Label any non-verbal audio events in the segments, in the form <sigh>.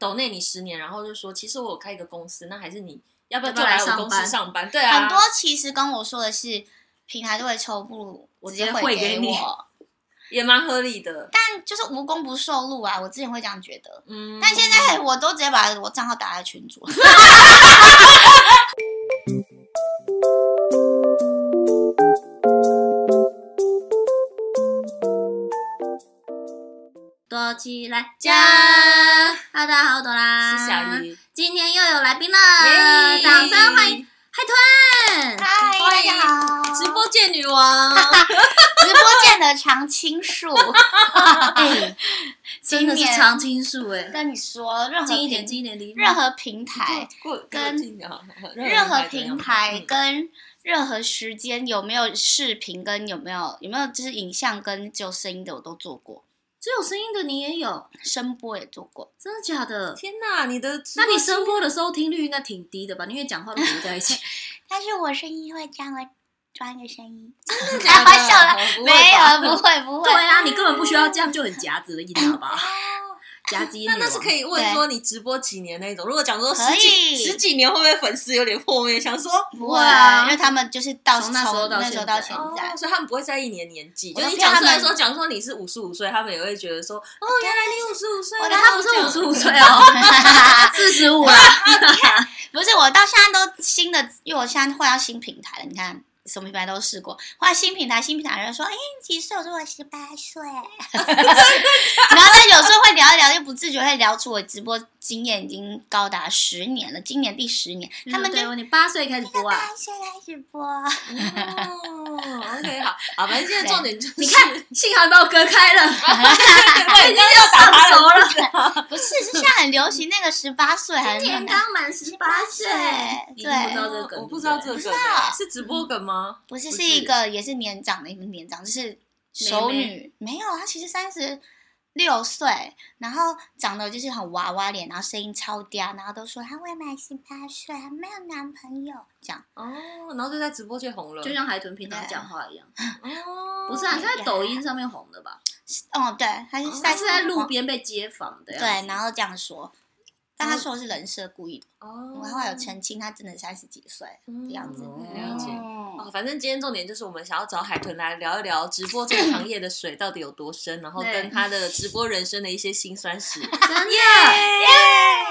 抖内你十年，然后就说其实我有开一个公司，那还是你要不要就来我公司上班？对啊，很多其实跟我说的是平台都会抽，不如我直接汇给你。也蛮合理的，但就是无功不受禄啊！我之前会这样觉得，嗯，但现在我都直接把我账号打在群组。<laughs> 起来讲，好的，好多啦，是小鱼，今天又有来宾了，掌声欢迎。海豚，嗨，大家好！直播界女王，<laughs> 直播界的常青树，<laughs> 哎，<laughs> 真的是常青树哎！跟你说，任何近一点，近一点离任何平台跟任何平台跟任何时间有没有视频跟有没有有没有就是影像跟只有声音的我都做过。只有声音的你也有，声波也做过，真的假的？天哪，你的那你声波的收听率应该挺低的吧？因为讲话都不在一起。<laughs> 但是我声音会这样，会装一个声音，真的假 <laughs> 笑了，没有，不会，不会。对啊，你根本不需要这样，就很夹子的音，好不好？<laughs> 夹击，那那是可以问说你直播几年那种？如果讲说十几十几年，会不会粉丝有点破灭？想说不会啊，因为他们就是到从那时候到那时候到现在，所以他们不会在意你的年纪。就你讲出来说，讲说你是五十五岁，他们也会觉得说，哦，原来你五十五岁，他不是五十五岁哦，<laughs> 四十五了。<laughs> 不是，我到现在都新的，因为我现在换到新平台了，你看。什么平台都试过，后来新平台，新平台人说：“哎，你几岁？”我说：“我十八岁。<laughs> ”然后他有时候会聊一聊，就不自觉会聊出我直播经验已经高达十年了，今年第十年。他们就你八岁开始播啊？八岁开始播。<laughs> 哦，OK，好，好，反正现在重点就是，你看，幸好把我隔开了，<laughs> 我已经要打熟了。<laughs> 不是，是现在很流行那个十八岁，今年刚满十八岁。对，我不知道这个，不知道是直播梗吗？不是，是一个也是年长的一个年长，就是熟女，没有，她其实三十六岁，然后长得就是很娃娃脸，然后声音超嗲，然后都说她未满十八岁，还没有男朋友，这样哦，然后就在直播间红了，就像海豚平常讲话一样，哦，不是啊，是在抖音上面红的吧？哦，对，他是他是在路边被街访的，对，然后这样说。但他说的是人设故意的哦，我后来有澄清，他真的三十几岁的样子。了解哦，反正今天重点就是我们想要找海豚来聊一聊直播这个行业的水到底有多深，然后跟他的直播人生的一些辛酸史。<laughs> 真的，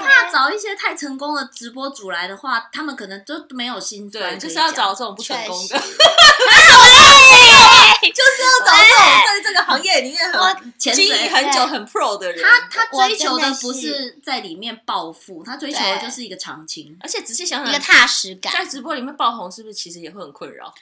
怕找一些太成功的直播主来的话，他们可能都没有心酸，就是要找这种不成功的。<laughs> 就是要找这种在这个行业里面很经营很久、很 pro 的人。他他追求的不是在里面暴富，他追求的就是一个长青。而且仔细想想，一个踏实感。在直播里面爆红，是不是其实也会很困扰？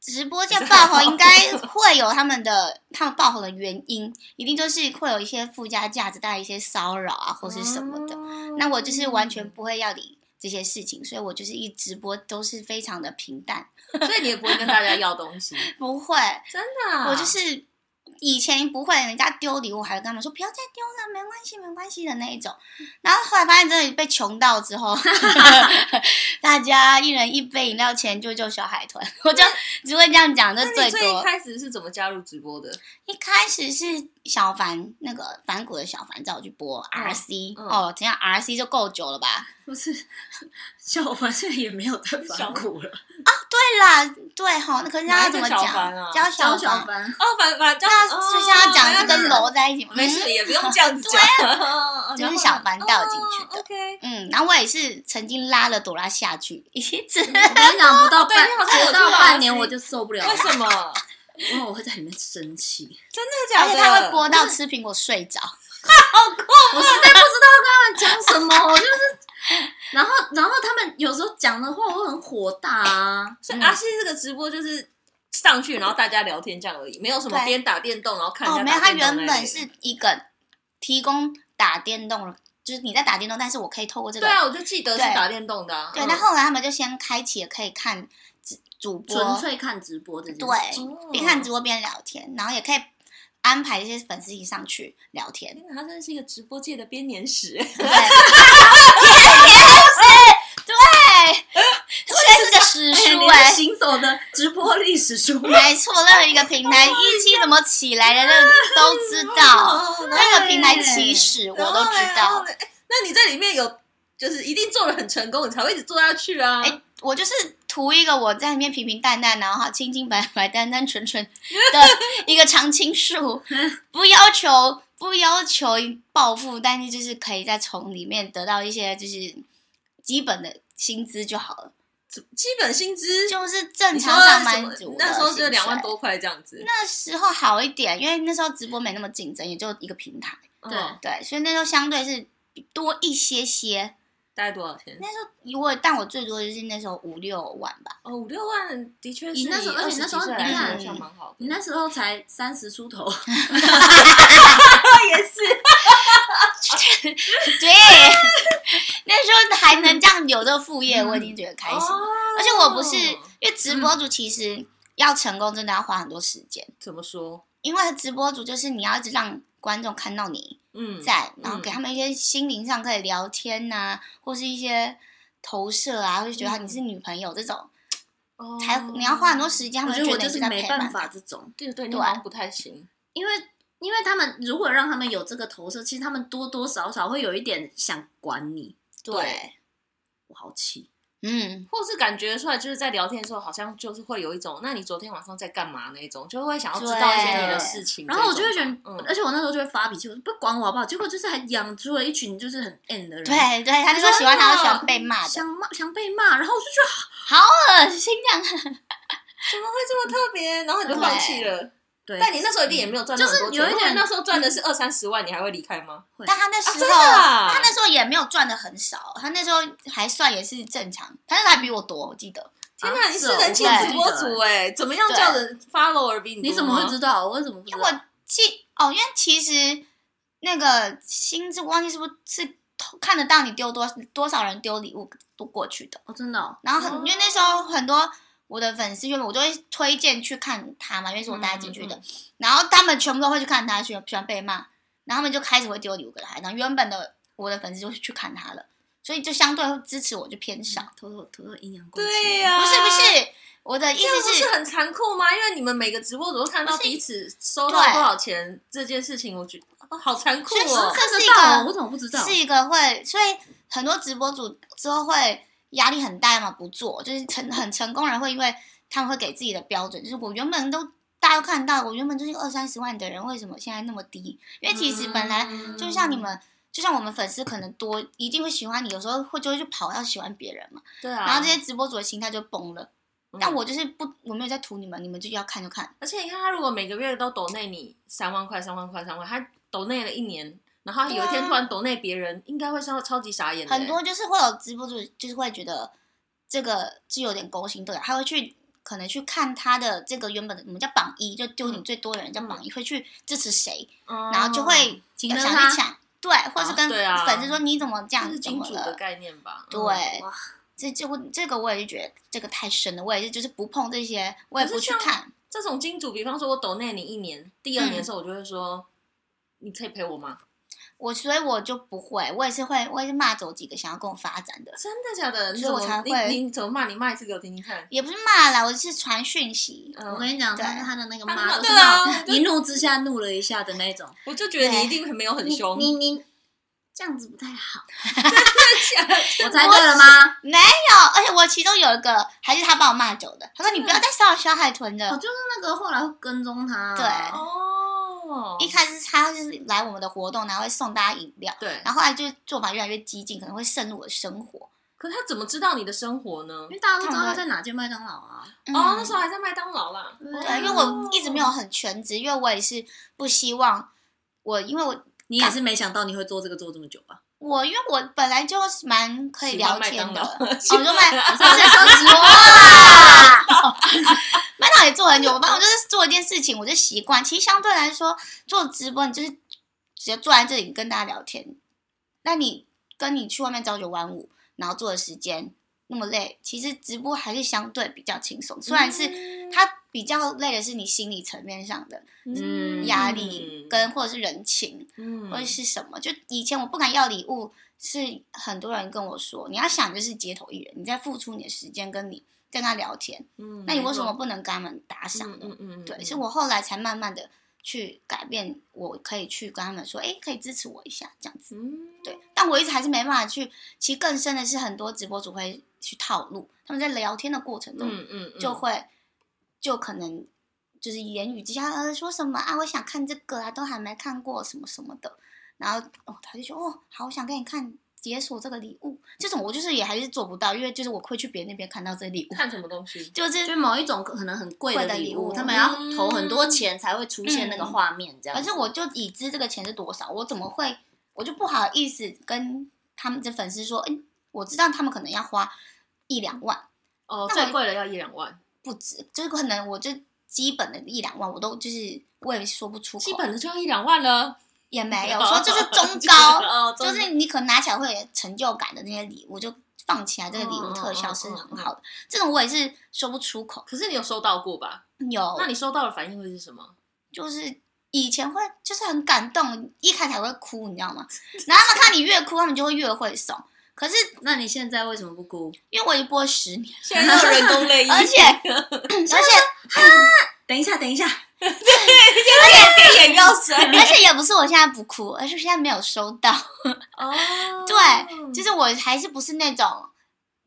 直播间爆红应该会有他们的他们爆红的原因，一定就是会有一些附加价值，带来一些骚扰啊，或是什么的。那我就是完全不会要理这些事情，所以我就是一直播都是非常的平淡。<laughs> 所以你也不会跟大家要东西，<laughs> 不会，真的、啊。我就是以前不会，人家丢礼物，还会跟他们说不要再丢了，没关系，没关系的那一种。然后后来发现真的被穷到之后，<laughs> 大家一人一杯饮料钱就救小海豚，我就只会这样讲。这最多。最一开始是怎么加入直播的？一开始是小凡那个反骨的小凡叫我去播 RC 哦，这样 RC 就够久了吧？不是，<laughs> 小凡现在也没有在反骨了啊！对啦，对哈，那可是要怎么讲？叫小凡哦，反反叫就像要讲是跟楼在一起，没事也不用这样 <laughs> 讲，<laughs> 就是小凡带我进去的。OK，嗯，然后我也是曾经拉了朵拉下去，一直没想不到半不到半年我就受不了，为什么？因为我会在里面生气，真的假的？而且他会播到吃苹果睡着，<laughs> 好酷！我实在不知道跟他们讲什么，我就是，然后然后他们有时候讲的话，我会很火大啊。所以阿西这个直播就是上去，然后大家聊天这样而已，没有什么边打电动然后看。哦，没有，他原本是一个提供打电动，就是你在打电动，但是我可以透过这个。对啊，我就记得是打电动的。对，那后来他们就先开启了可以看。主播纯粹看直播的，对，边看直播边聊天，然后也可以安排一些粉丝一起上去聊天。他真的是一个直播界的编年史，对，<laughs> 编年史，对，<laughs> 这是个史书哎，行走的直播历史书，<laughs> 没错，任何一个平台一期怎么起来的，那都知道，那个平台起始我都知道。那你在里面有就是一定做的很成功，你才会一直做下去啊。哎，我就是图一个我在里面平平淡淡，然后清清白白、单单纯纯的一个常青树，<laughs> 不要求不要求暴富，但是就是可以在从里面得到一些就是基本的薪资就好了。基本薪资就是正常上班族，那时候就两万多块这样子。那时候好一点，因为那时候直播没那么竞争，也就一个平台。对对，所以那时候相对是多一些些。大概多少钱？那时候我，但我最多就是那时候五六万吧。哦，五六万的确是。你那时候，而且那时候你看，你那时候才三十出头。<laughs> 也是。对。那时候还能这样有这个副业，我已经觉得开心。而且我不是，因为直播主其实要成功，真的要花很多时间。怎么说？因为直播主就是你要一直让观众看到你。嗯，在，然后给他们一些心灵上可以聊天呐、或是一些投射啊，会觉得你是女朋友这种，哦、才你要花很多时间。他们觉得就是没办法这种，对对对，不太行。因为因为他们如果让他们有这个投射，其实他们多多少少会有一点想管你。对，对我好气。嗯，或是感觉出来，就是在聊天的时候，好像就是会有一种，那你昨天晚上在干嘛那种，就会想要知道一些你的事情。然后我就会觉得，嗯，而且我那时候就会发脾气，我说不管我好不好。结果就是还养出了一群就是很 N 的人。对对，他就说喜欢他，喜欢被骂，想骂想被骂，然后我就觉得好恶心这样，怎么会这么特别？然后你就放弃了。对，但你那时候一定也没有赚。就是有一点，那时候赚的是二三十万，你还会离开吗？但他那时候，他那时候也没有赚的很少，他那时候还算也是正常，但是还比我多，我记得。天哪，你是人气直播主哎，怎么样叫人 follower 比你多？你怎么会知道？我怎么不知道？我记哦，因为其实那个薪资关系是不是是看得到你丢多多少人丢礼物都过去的？哦，真的。然后很，因为那时候很多。我的粉丝，因为我都会推荐去看他嘛，因为是我带进去的。嗯嗯、然后他们全部都会去看他，喜欢喜欢被骂，然后他们就开始会丢礼物给他。然后原本的我的粉丝就去看他了，所以就相对会支持我就偏少，偷偷偷偷阴阳怪气。对呀、啊，不是不是，我的意思是，是很残酷吗？因为你们每个直播主都看到彼此收到多少钱这件事情，我觉得哦，好残酷哦。这是一个，我怎么不知道？是一个会，所以很多直播主之后会。压力很大嘛，不做就是成很成功人会，因为他们会给自己的标准，就是我原本都大家都看到，我原本就是二三十万的人，为什么现在那么低？因为其实本来就像你们，嗯、就像我们粉丝可能多，一定会喜欢你，有时候会就会去跑要喜欢别人嘛。对啊。然后这些直播主的心态就崩了。嗯、但我就是不，我没有在图你们，你们就要看就看。而且你看他如果每个月都抖内你三万块、三万块、三万，他抖内了一年。然后有一天突然抖内别人，啊、应该会超超级傻眼。很多就是会有直播主，就是会觉得这个是有点勾心斗角，他会去可能去看他的这个原本的我们叫榜一，就丢你最多的人叫榜一，嗯、会去支持谁，嗯、然后就会想去抢，对，或是跟粉丝说你怎么这样，这是金主的概念吧？对，哇，这这我这个我也是觉得这个太深了，我也是就是不碰这些，我也不去看这种金主。比方说我抖内你一年，第二年的时候我就会说，嗯、你可以陪我吗？我所以我就不会，我也是会，我也是骂走几个想要跟我发展的。真的假的？所以我才会。你怎么骂？你骂一次给我听听看。也不是骂啦，我是传讯息。我跟你讲，他他的那个骂都是一怒之下怒了一下的那种。我就觉得你一定没有很凶。你你这样子不太好。<laughs> <laughs> 我猜对了吗？没有，而且我其中有一个还是他把我骂走的。他说：“你不要再骚扰小海豚了。”就是那个后来会跟踪他。对。一开始他就是来我们的活动，然后会送大家饮料。对，然后后来就做法越来越激进，可能会渗入我的生活。可是他怎么知道你的生活呢？因为大家都知道他在哪间麦当劳啊。哦，那时候还在麦当劳啦。对，因为我一直没有很全职，因为我也是不希望我，因为我你也是没想到你会做这个做这么久吧？我因为我本来就蛮可以聊天的，<laughs> <laughs> 我就麦，我是说实话。麦当劳也做很久，我反正我就是做一件事情，我就习惯。其实相对来说，做直播你就是直接坐在这里跟大家聊天。那你跟你去外面朝九晚五，然后做的时间那么累，其实直播还是相对比较轻松。虽然是它比较累的是你心理层面上的嗯压力，跟或者是人情，嗯，或者是什么。就以前我不敢要礼物，是很多人跟我说，你要想就是街头艺人，你在付出你的时间跟你。跟他聊天，嗯，那你为什么不能跟他们打赏呢？嗯嗯，嗯，嗯，对，是我后来才慢慢的去改变，我可以去跟他们说，哎，可以支持我一下这样子。嗯，对，但我一直还是没办法去。其实更深的是，很多直播主会去套路，他们在聊天的过程中，嗯嗯，嗯就会就可能就是言语之下呃说什么啊，我想看这个啊，都还没看过什么什么的，然后哦他就说哦好，我想给你看。解锁这个礼物，这种我就是也还是做不到，因为就是我会去别人那边看到这礼物，看什么东西，就是就某一种可能很贵的礼物，礼物他们要投很多钱才会出现那个画面，这样。可是我就已知这个钱是多少，我怎么会，我就不好意思跟他们的粉丝说，哎，我知道他们可能要花一两万，哦，最贵的要一两万，不止，就是可能我就基本的一两万，我都就是我也说不出口，基本的就要一两万了。也没 <laughs> 有说就是中高，哦、就是你可能拿起来会有成就感的那些礼物，就放起来这个礼物特效是很好的。这种我也是说不出口。可是你有收到过吧？有。那你收到的反应会是什么？<laughs> 就是以前会就是很感动，一开始会哭，你知道吗？然后他们看你越哭，他们就会越会送。可是那你现在为什么不哭？因为我已经播十年，现在有人工泪 <laughs> 液，而且而且哈，等一下，等一下。<laughs> 对，有点眼药水，而且也不是我现在不哭，而是现在没有收到。哦，对，就是我还是不是那种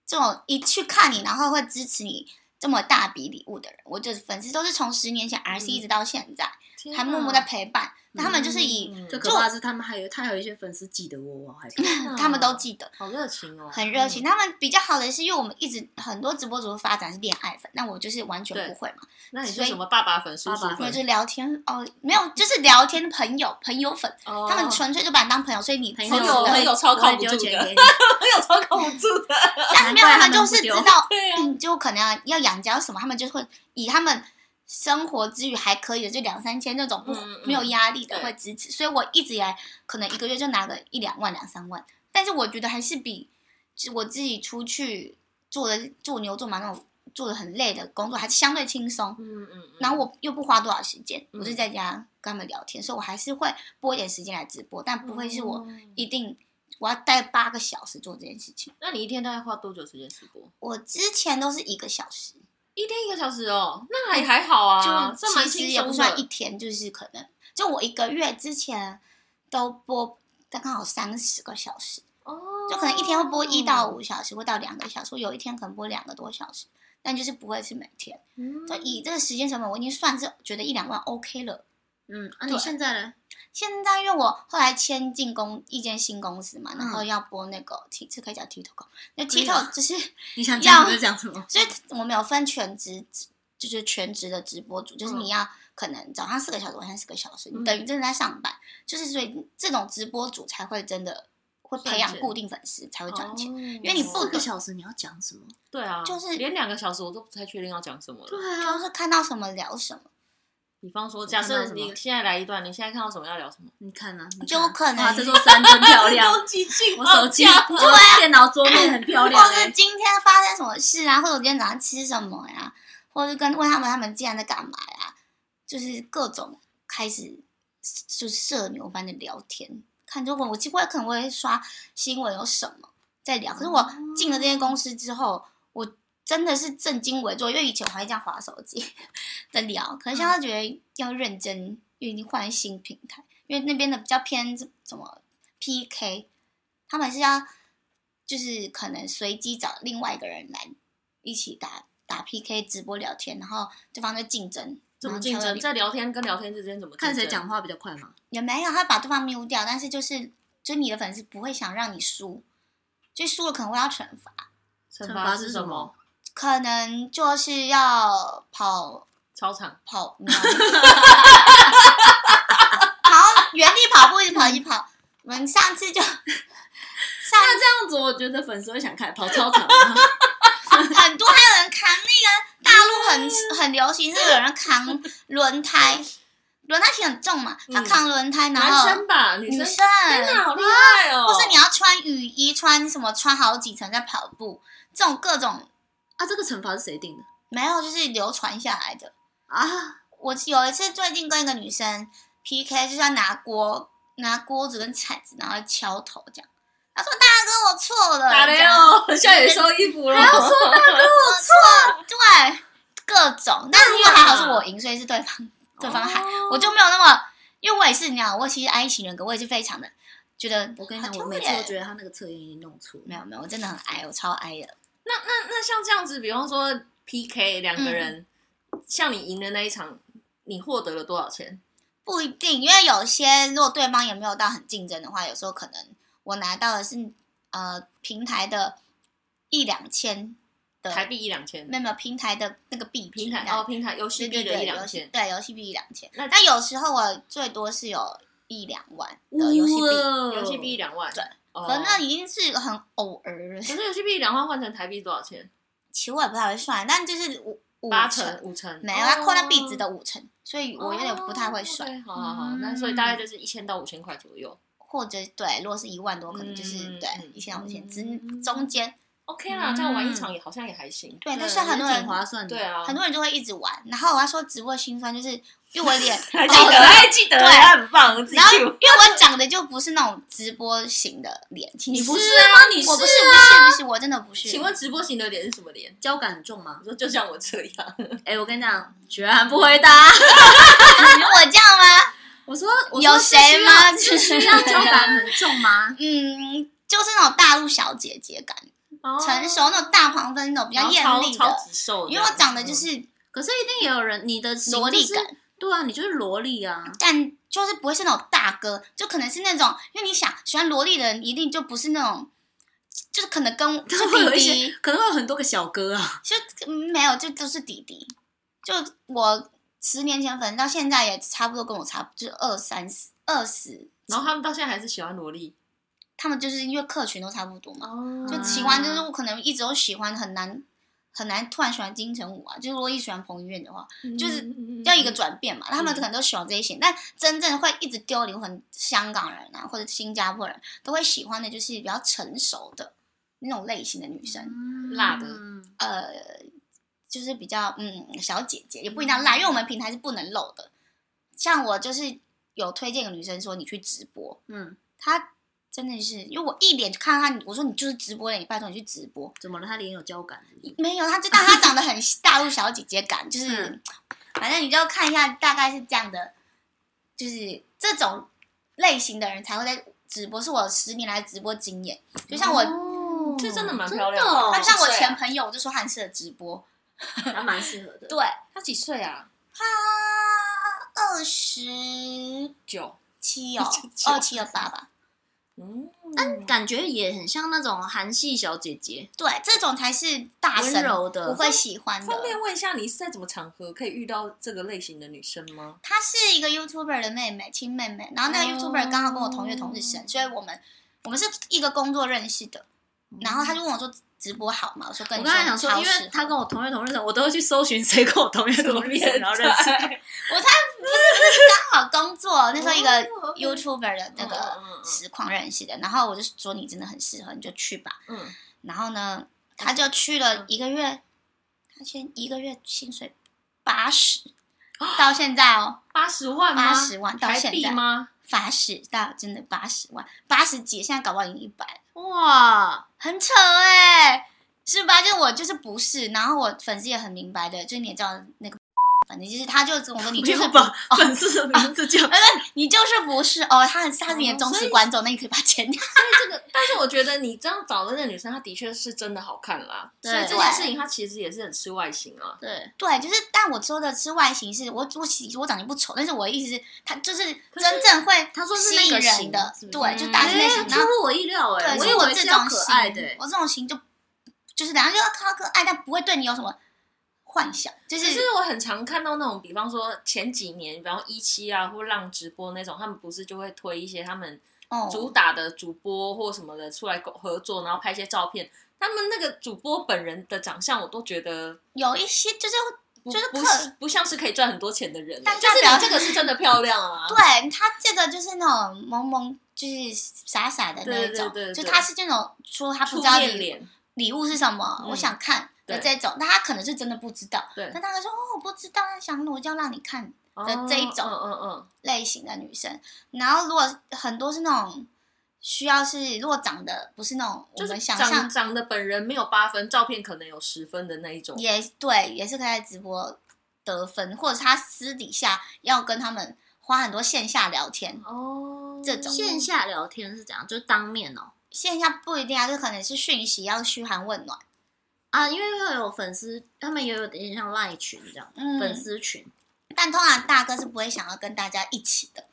这种一去看你，然后会支持你这么大笔礼物的人。我就是粉丝都是从十年前 RC 一直到现在，嗯、还默默在陪伴。他们就是以最可怕是，他们还有他还有一些粉丝记得我，我还 <laughs> 他们都记得，好热情哦，很热情。他们比较好的是，因为我们一直很多直播主的发展是恋爱粉，那我就是完全不会嘛。那你是什么爸爸粉、叔叔粉？就是聊天哦，没有，就是聊天的朋友、朋友粉，他们纯粹就把你当朋友，所以你朋友朋友超靠不住的，朋友超靠不住的。但没有，他们就是知道，<laughs> 嗯，就可能要要养家什么，他们就会以他们。生活之余还可以的，就两三千那种不、嗯、没有压力的会支持，对所以我一直以来可能一个月就拿个一两万两三万，但是我觉得还是比我自己出去做的做牛做马那种做的很累的工作还是相对轻松。嗯嗯，嗯然后我又不花多少时间，嗯、我就在家跟他们聊天，所以我还是会拨一点时间来直播，但不会是我一定我要待八个小时做这件事情。那你一天大概花多久时间直播？我之前都是一个小时。一天一个小时哦，那还还好啊，就其实也不算一天，就是可能就我一个月之前都播刚刚好三十个小时哦，就可能一天会播一到五小时，或到两个小时，有一天可能播两个多小时，但就是不会是每天。嗯，就以这个时间成本，我已经算是觉得一两万 OK 了。嗯，啊，你现在呢？现在因为我后来签进公一间新公司嘛，然后要播那个 T，这可以讲 TikTok，那 TikTok 就是 <laughs> 你想讲就讲什么，<laughs> 所以我们有分全职，就是全职的直播主，就是你要可能早上四个小时，晚上四个小时，你等于真的在上班，就是所以这种直播主才会真的会培养固定粉丝，才会赚钱，因为你四个小时你要讲什么？对啊，就是连两个小时我都不太确定要讲什么了，对啊，就是看到什么聊什么。比方说，假设你现在来一段，你现在看到什么要聊什么？你看呢？就可能这座山真 <laughs> 漂亮，我手机对电脑桌面很漂亮。或者今天发生什么事啊？或者我今天早上吃什么呀？或者跟问他们他们今天在干嘛呀？就是各种开始就是社牛般的聊天。看就我我几乎可能会刷新闻有什么在聊。可是我进了这间公司之后，我。真的是正襟危坐，因为以前我还这样划手机 <laughs> 的聊，可能现在觉得要认真，因为已经换新平台，因为那边的比较偏什么 PK，他们是要就是可能随机找另外一个人来一起打打 PK 直播聊天，然后对方在竞争，怎么竞争？在聊天跟聊天之间怎么看谁讲话比较快吗？也没有，他把对方 mute 掉，但是就是就你的粉丝不会想让你输，就输了可能会要惩罚，惩罚是什么？可能就是要跑操场跑，<laughs> 跑原地跑步，一直跑一直跑。我们上次就，那这样子，我觉得粉丝会想看跑操场。<laughs> 很多还有人扛那个大陆很很流行，是有人扛轮胎，轮胎其实很重嘛，他扛轮胎，然后男生吧，女生，天哪，好厉害哦！或是你要穿雨衣，穿什么，穿好几层在跑步，这种各种。啊，这个惩罚是谁定的？没有，就是流传下来的啊。我有一次最近跟一个女生 PK，就是要拿锅、拿锅子跟铲子，然后敲头这样。她说：“大哥，我错了。”打雷哦，下雨收衣服了。还要说大哥我错，对，各种。但是因为还好是我赢，所以是对方对方喊，哦我就没有那么，因为我也是你知道，我其实 I 型人格，我也是非常的觉得，我跟你讲，我每次都觉得他那个测验已经弄错了。没有没有，我真的很 I，我超 I 的。那那那像这样子，比方说 PK 两个人，嗯。像你赢的那一场，你获得了多少钱？不一定，因为有些如果对方也没有到很竞争的话，有时候可能我拿到的是呃平台的一两千的台币一两千，没有没有平台的那个币平台这样。哦，平台游戏币的一两千，对游戏币一两千。那。但有时候我最多是有一两万的游戏币，游戏币一两万，对哦，可能那已经是很偶尔了。可是游戏币两万换成台币多少钱？<laughs> 其实我也不太会算，但就是五五八成成五成，没有，它扣到币值的五成，所以我有点不太会算。哦 OK，好好好，嗯那所以大概就是一千到五千块左右。或者对，如果是一万多，可能就是、嗯对嗯一千到五千之嗯中间。OK 啦，这样玩一场也好像也还行。对，但是很多人挺划算的。对啊，很多人就会一直玩。然后我要说直播心酸，就是因为我脸 <laughs> 还记得，还记得，对很棒，自己然后因为我长得就不是那种直播型的脸，你不是啊吗？你我不是是不是不是，我真的不是。请问直播型的脸是什么脸？交感很重吗我？说就像我这样，<laughs> 哎，我跟你讲，居然不回答。<laughs> 我这样吗？我说有谁吗是需感很重吗？嗯，就是那种大陆小姐姐感，成熟那种大黄蜂那种比较艳丽的，超超级瘦的，因为我长得就是可是一定也有人，你的萝莉感。对啊，你就是萝莉啊。但就是不会是那种大哥，就可能是那种，因为你想喜欢萝莉的人，一定就不是那种，就是可能跟 <laughs> 就是弟弟，，可能会有很多个小哥啊。就嗯没有，就都是弟弟。就我十年前粉到现在也差不多跟我差不多，就是二三十、二十，然后他们到现在还是喜欢萝莉，他们就是因为客群都差不多嘛，哦。就喜欢就是我可能一直都喜欢，很难很难突然喜欢金城武啊。就是如果一喜欢彭于晏的话，就是嗯要一个转变嘛，他们可能都喜欢这一些，但真正会一直丢灵魂，香港人啊或者新加坡人都会喜欢的，就是比较成熟的那种类型的女生，辣的。嗯呃，就是比较嗯小姐姐，也不一定要辣，因为我们平台是不能露的。像我就是有推荐个女生说你去直播，嗯，她真的是，因为我一脸就看到他，我说你就是直播的，你拜托你去直播，怎么了？他脸有胶感没有，他知道他长得很大陆小姐姐感，就是、嗯 <tsk> 反正你就看一下，大概是这样的，就是这种类型的人才会在直播，是我十年来的直播经验。就像我，哦这真的蛮漂亮的他像我前朋友，我就说他很适合直播。还蛮适合的。对，他几岁啊？他二十九，七哦 <laughs> 29，二七二八吧。嗯，感觉也很像那种韩系小姐姐，对，这种才是大神温柔的我会喜欢的。方便问一下，你是在什么场合可以遇到这个类型的女生吗？她是一个 YouTuber 的妹妹，亲妹妹。然后那个哦 YouTuber 刚好跟我同月同日生，所以我们我们是一个工作认识的。然后他就问我说：“直播好吗？”我说：“跟我你刚才想说，因为他跟我同月同日生，我都会去搜寻谁跟我同月同日生，然后认识我才不是。刚好工作，那时候一个 YouTuber 的那个实况认识的，然后我就说你真的很适合，你就去吧。嗯，然后呢，他就去了一个月，他先一个月薪水八十，到现在哦，八十万吗？80万到台现在币吗？八十到真的八十万，八十几，现在搞不好已经一百，哇，很扯哎、是吧？就我就是不是，然后我粉丝也很明白的，就你也知道那个，反正就是他就跟我说你 <laughs> 就是把 <laughs> 粉丝的名字叫。<laughs> 呃，你就是不是哦，他他是你的忠实观众，那你可以把它剪掉。所以这个，但是我觉得你这样找的那个女生，她的确是真的好看啦。对所以这件事情，她其实也是很吃外形啊。对，对，就是，但我说的吃外形是，我我喜我长得不丑，但是我的意思是，她就是真正会他说是吸引那个型人的，是是对，就大致类型。出乎我意料哎，对，我所以我这种型可爱的，欸我这种型就就是等下就要看到可爱，但不会对你有什么幻想，就是可是我很常看到那种，比方说前几年，比方一期啊或浪直播那种，他们不是就会推一些他们哦，主打的主播或什么的出来合作，然后拍一些照片。他们那个主播本人的长相，我都觉得有一些就是就是不是不像是可以赚很多钱的人，但就是你这个是真的漂亮啊。对他这个就是那种萌萌，就是傻傻的那一种，对对对对就他是这种说他不知道礼礼物是什么，嗯我想看的这种，但他可能是真的不知道，对但他会说哦我不知道，他想我就要让你看的这一种嗯嗯嗯，类型的女生，然后如果很多是那种需要是如果长得不是那种我就是们想长象，长得本人没有八分，照片可能有十分的那一种。也对，也是可以在直播得分，或者他私底下要跟他们花很多线下聊天哦，这种线下聊天是怎样？就是当面哦。线下不一定啊，就可能是讯息要嘘寒问暖啊，因为会有粉丝，他们也有点像赖群这样，嗯粉丝群。但通常大哥是不会想要跟大家一起的，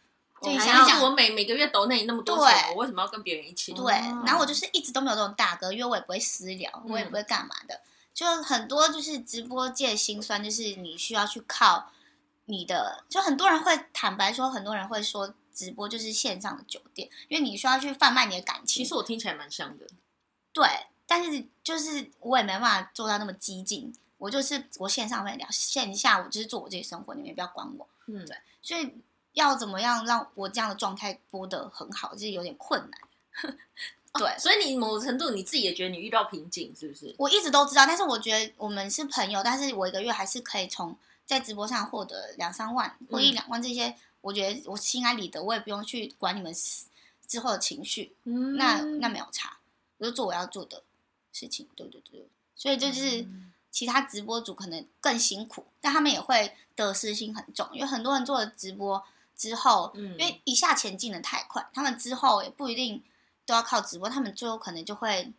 就你还想想，要我每每个月抖那你那么多钱，对我为什么要跟别人一起？对，哦然后我就是一直都没有这种大哥，因为我也不会私聊，嗯我也不会干嘛的，就很多就是直播界心酸，就是你需要去靠你的，就很多人会坦白说，很多人会说直播就是线上的酒店，因为你需要去贩卖你的感情。其实我听起来蛮像的。对，但是就是我也没办法做到那么激进，我就是我线上会聊，线下我就是做我自己生活，你们也不要管我。嗯，对所以要怎么样让我这样的状态播得很好，就是有点困难。<laughs> 对，所以你某程度你自己也觉得你遇到瓶颈，是不是？我一直都知道，但是我觉得我们是朋友，但是我一个月还是可以从在直播上获得两三万或一两万这些，我觉得我心安理得，我也不用去管你们之后的情绪，嗯那那没有差，我就做我要做的事情。对对对，所以就是其他直播主可能更辛苦，但他们也会得失心很重，因为很多人做了直播之后，嗯因为一下前进的太快，他们之后也不一定都要靠直播，他们最后可能就会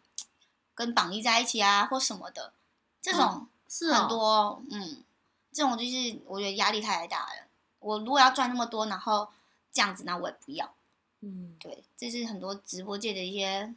跟榜一在一起啊，或什么的，这种是很多，嗯，这种就是我觉得压力太大了。我如果要赚那么多，然后这样子，那我也不要。嗯，对，这是很多直播界的一些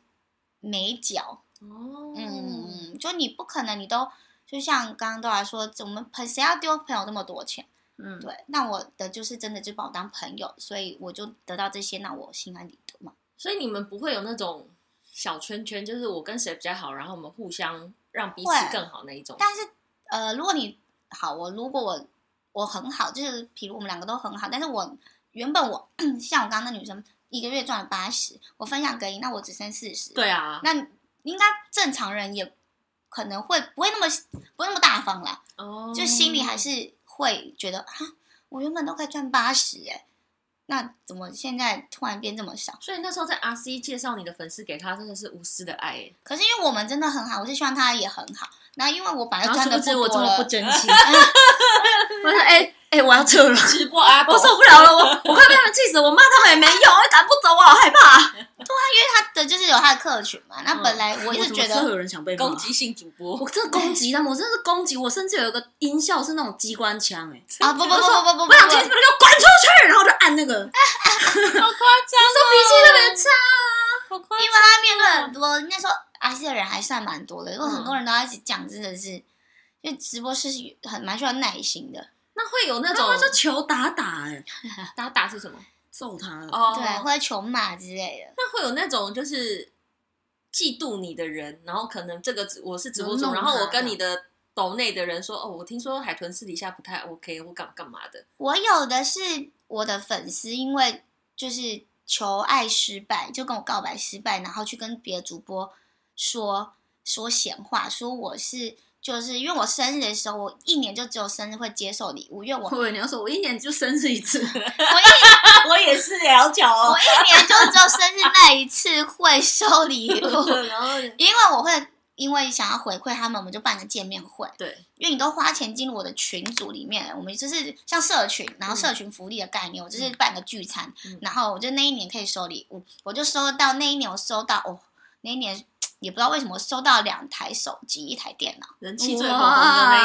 美角。哦，嗯嗯，就你不可能，你都就像刚刚都来说，我们朋谁要丢朋友那么多钱？嗯，对，那我的就是真的就把我当朋友，所以我就得到这些，那我心安理得嘛。所以你们不会有那种小圈圈，就是我跟谁比较好，然后我们互相让彼此更好那一种。但是呃，如果你好，我如果我我很好，就是比如我们两个都很好，但是我原本我 <clears throat> 像我刚刚那女生一个月赚了八十，我分享给你，那我只剩四十，对啊，那应该正常人也可能会不会那么不会那么大方啦，哦，就心里还是会觉得啊，我原本都可以赚八十哎，那怎么现在突然变这么少？所以那时候在 RC 介绍你的粉丝给他，真的是无私的爱耶。可是因为我们真的很好，我是希望他也很好。然后因为我本来就赚的不知我这多了么不，争气 <laughs> <laughs> 我说哎哎，我要撤了，直播啊我受不了了，我我快被他们气死，我骂他们也没用，我赶不走，我好害怕。对啊，因为他的就是有他的客群嘛。那本来我一直觉得，有人想被攻击性主播，我真的攻击他们，我真的是攻击，我甚至有一个音效是那种机关枪，哎，啊不不不不不不不我想听，你们给我滚出去，然后就按那个，好夸张哦，脾气特别差。好夸张，因为他面对很多，应该说 I C 的人还算蛮多的，因为很多人都要一起讲，真的是，因为直播是很蛮需要耐心的，那会有那那种种就求打打，哎，打打是什么？揍他了。哦对，或者求骂之类的。那会有那种就是嫉妒你的人，然后可能这个我是直播主，然后我跟你的抖内的人说，哦，我听说海豚私底下不太 OK，我干干嘛的？我有的是我的粉丝，因为就是求爱失败，就跟我告白失败，然后去跟别的主播说说闲话，说我是就是因为我生日的时候，我一年就只有生日会接受礼物，因为我会不会你要说我一年就生日一次，我一 <laughs> 我也是了解哦我一年就只有生日那一次会收礼物，<laughs> 然后因为我会因为想要回馈他们，我们就办个见面会。对，因为你都花钱进入我的群组里面，我们就是像社群，然后社群福利的概念，我就是办个聚餐，嗯。然后我就那一年可以收礼物，我就收到那一年我收到哦，那一年也不知道为什么收到两台手机，一台电脑，人气最火红的那一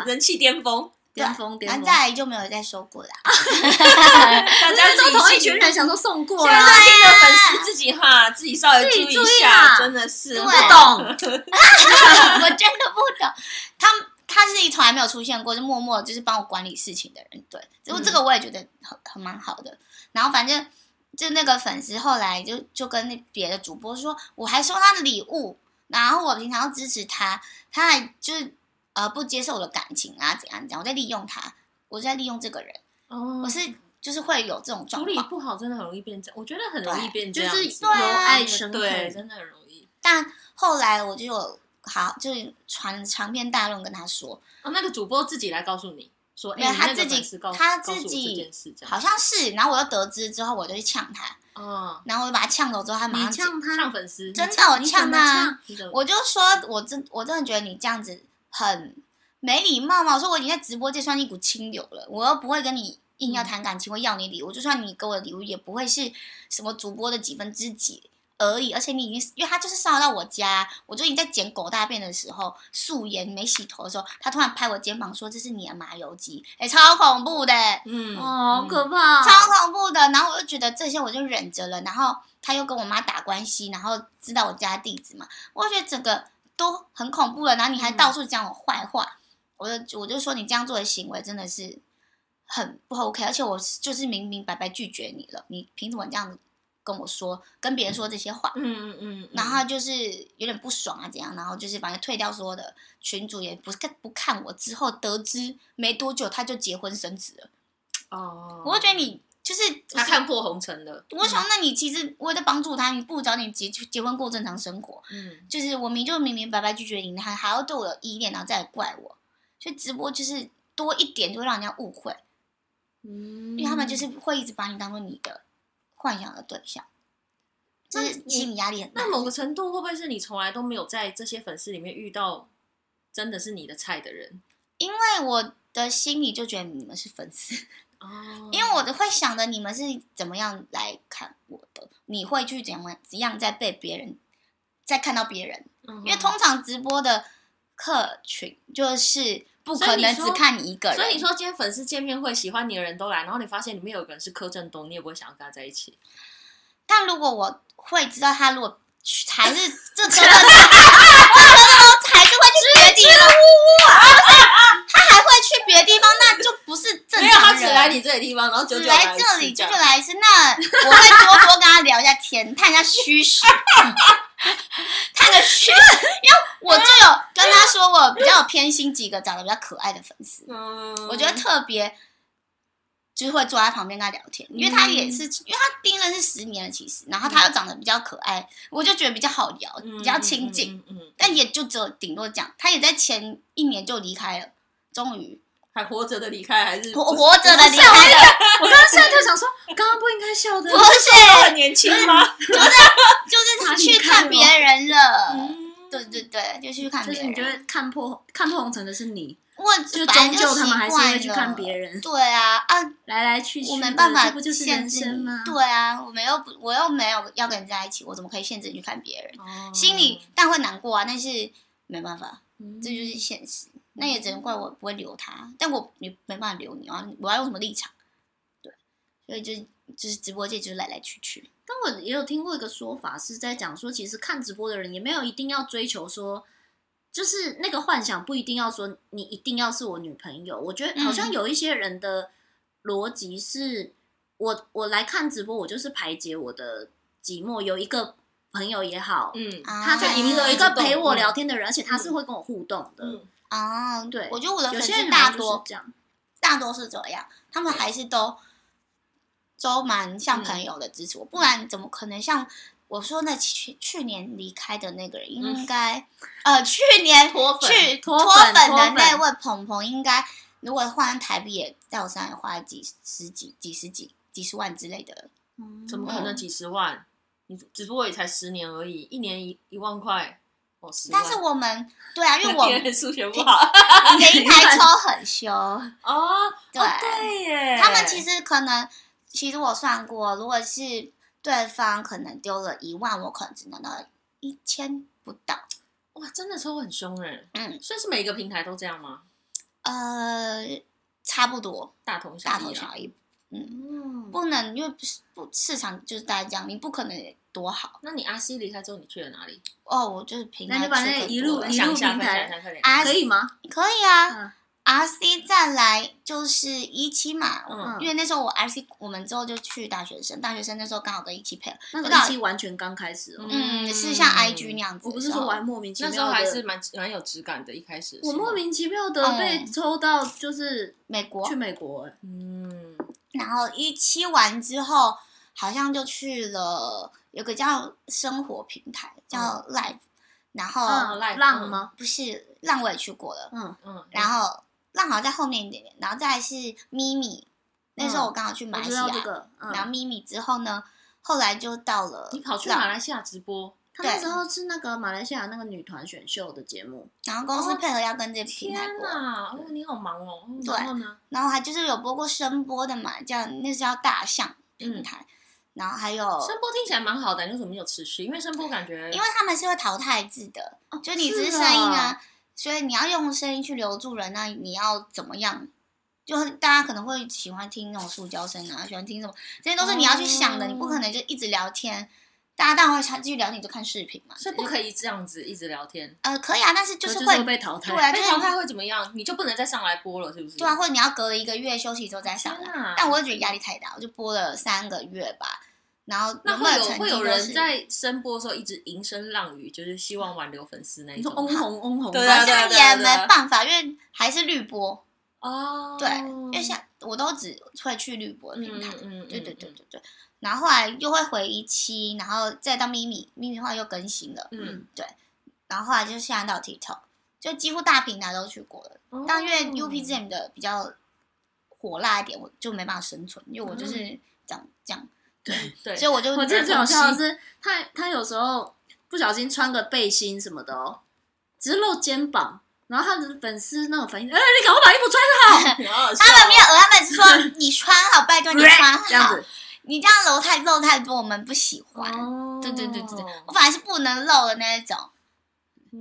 年，人气巅峰，巅峰巅峰。然后再来就没有再收过啦。<laughs> <laughs> 大家都同一群人，想说送过现在啦，在听的粉丝自己哈，自己稍微注意一下，啊真的是对不懂。<laughs> 我真的不懂，他他是从来没有出现过，就默默就是帮我管理事情的人。对，结果这个我也觉得很很蛮好的。然后反正就那个粉丝后来就就跟那别的主播说，我还收他的礼物，然后我平常要支持他，他还就是呃不接受我的感情啊，怎样怎样，我在利用他，我在利用这个人，哦我是就是会有这种状况。处理不好，真的很容易变这样。我觉得很容易变这样子，就是对啊由爱生对，恨。真的很容易。但后来我就有好就是传长篇大论跟他说。哦，那个主播自己来告诉你说，没有他自己他自己好像是，然后我又得知之后，我就去呛他，哦，然后我就把他呛走之后，他马你上呛他，呛粉丝真的我你呛他我就说我真我真的觉得你这样子很没礼貌嘛。我说我已经在直播间算一股清流了，我又不会跟你硬要谈感情，或要你礼物。就算你给我的礼物，也不会是什么主播的几分之几。而已，而且你已经，因为他就是骚扰到我家，我就已经在捡狗大便的时候，素颜没洗头的时候，他突然拍我肩膀说：“这是你的麻油鸡。”哎，超恐怖的，嗯，哦，好可怕，超恐怖的。然后我就觉得这些我就忍着了。然后他又跟我妈打关系，然后知道我家地址嘛，我觉得整个都很恐怖了。然后你还到处讲我坏话，嗯、我就我就说你这样做的行为真的是很不 OK，而且我就是明明白白拒绝你了，你凭什么这样子？跟我说，跟别人说这些话，嗯嗯嗯，然后就是有点不爽啊，怎样？然后就是反正退掉所有的群主，也不看不看我。之后得知没多久他就结婚生子了。哦，我会觉得你就是他看破红尘了。我想，那你其实我在帮助他，你不如早点结结婚过正常生活。嗯，就是我明就明明白白拒绝你，还还要对我有依恋，然后再来怪我。所以直播就是多一点就会让人家误会，嗯，因为他们就是会一直把你当做你的。幻想的对象，那心理压力很大。那某个程度会不会是你从来都没有在这些粉丝里面遇到真的是你的菜的人？因为我的心里就觉得你们是粉丝 <laughs> 哦，因为我的会想的你们是怎么样来看我的，你会去怎样怎样在被别人在看到别人，嗯、因为通常直播的客群就是。不可能只看你一个人，所以你说今天粉丝见面会喜欢你的人都来，然后你发现里面有个人是柯震东，你也不会想要跟他在一起。但如果我会知道他如果还是这柯震东，<laughs> 这柯震东还是会去别的地方，他还会去别的地方，那就不是正常人。没有，他只来你这个地方，然后只来这里就就来一次，那我会多多跟他聊一下天，<laughs> 探一下虚实。<laughs> 探个虚，因为我就有跟他说，我比较有偏心几个长得比较可爱的粉丝，嗯，我觉得特别就是会坐在旁边跟他聊天，因为他也是，因为他盯了是十年了，其实，然后他又长得比较可爱，我就觉得比较好聊，比较亲近，嗯，但也就只有顶多讲，他也在前一年就离开了，终于。还活着的离开还是活活着的离开的？<laughs> 我刚刚现在就想说，刚刚不应该笑的，不是很年轻吗？<laughs> 就是就是他去看别人了，对对对，就去看别人。就是你觉得看破看破红尘的是你，我就终究他们还是会去看别人。对啊啊，来来去去，我没办法，这不就是人生吗？对啊，我没有我又没有要跟人在一起，我怎么可以限制你去看别人？心里但会难过啊，但是没办法，这就是现实。那也只能怪我不会留他，但我也没办法留你啊！我要用什么立场？对，所以就就是直播界就是来来去去。但我也有听过一个说法，是在讲说，其实看直播的人也没有一定要追求说，就是那个幻想不一定要说你一定要是我女朋友。我觉得好像有一些人的逻辑是，我我来看直播，我就是排解我的寂寞，有一个朋友也好，嗯，他在里面有一个陪我聊天的人，而且他是会跟我互动的。嗯啊，对，我觉得我的粉丝大多这样，大多是这样，他们还是都都蛮像朋友的支持我，不然怎么可能像我说那去去年离开的那个人，应该呃去年去脱粉的那位鹏鹏，应该如果换台币也在我身上也花了几十几几十几几十万之类的，怎么可能几十万？你只不过也才十年而已，一年一一万块。但是我们对啊，因为我们数学不好，平 <laughs> 台抽很凶哦。对对耶，他们其实可能，其实我算过，如果是对方可能丢了一万，我可能只能拿到一千不到。哇，真的抽很凶哎。嗯，所以是每个平台都这样吗？呃，差不多，大同大同小异。嗯，不能，因为不市场就是大家这样，你不可能。多好！那你阿 C 离开之后，你去了哪里？哦，我就是平台，那就把那一路一路平台，可以吗？可以啊。R C 再来就是一期嘛，嗯，因为那时候我 R C 我们之后就去大学生，大学生那时候刚好跟一期配了，那个一期完全刚开始，嗯，是像 I G 那样子。我不是说我还莫名其妙，那时候还是蛮蛮有质感的，一开始我莫名其妙的被抽到就是美国去美国，嗯，然后一期完之后好像就去了。有个叫生活平台叫 Live，然后浪吗？不是浪，我也去过了。嗯嗯，然后浪好像在后面一点点，然后再来是咪咪。那时候我刚好去马来西亚，然后咪咪之后呢，后来就到了。你跑去马来西亚直播？他那时候是那个马来西亚那个女团选秀的节目，然后公司配合要跟这平台播。天哪，哦，你好忙哦。对，然后还就是有播过声波的嘛，叫那是叫大象平台。然后还有声波听起来蛮好的，为什么没有持续？因为声波感觉，因为他们是会淘汰制的，就你只是声音啊，所以你要用声音去留住人，那你要怎么样？就大家可能会喜欢听那种塑胶声啊，喜欢听什么，这些都是你要去想的，你不可能就一直聊天。大家当然会继续聊天，你就看视频嘛，所以不可以这样子一直聊天。呃，可以啊，但是就是会被淘汰。对啊，被淘汰会怎么样？你就不能再上来播了，是不是？对啊，或者你要隔了一个月休息之后再上来。但我就觉得压力太大，我就播了三个月吧。然后那会有会有人在声播的时候一直吟声浪语，就是希望挽留粉丝那种。嗡红嗡红，对啊，这也没办法，因为还是绿播哦。对，因为像我都只会去绿播的平台。嗯嗯，对对对对对。然后后来又会回一期，然后再到咪咪，咪咪后来又更新了。嗯，对。然后后来就现在到 TikTok，就几乎大平台都去过了。哦、但因为 UPGM 的比较火辣一点，我就没办法生存，因为我就是这样这样。<laughs> 对对。所以我就我记得最好笑的是，他他有时候不小心穿个背心什么的哦，只是露肩膀，然后他的粉丝那种反应，哎，你赶快把衣服穿好。<laughs> 好他们没有，他们是说你穿好，拜托你穿好。<laughs> 这样子。你这样露太露太多，我们不喜欢。Oh. 对对对对对，我反而是不能露的那一种。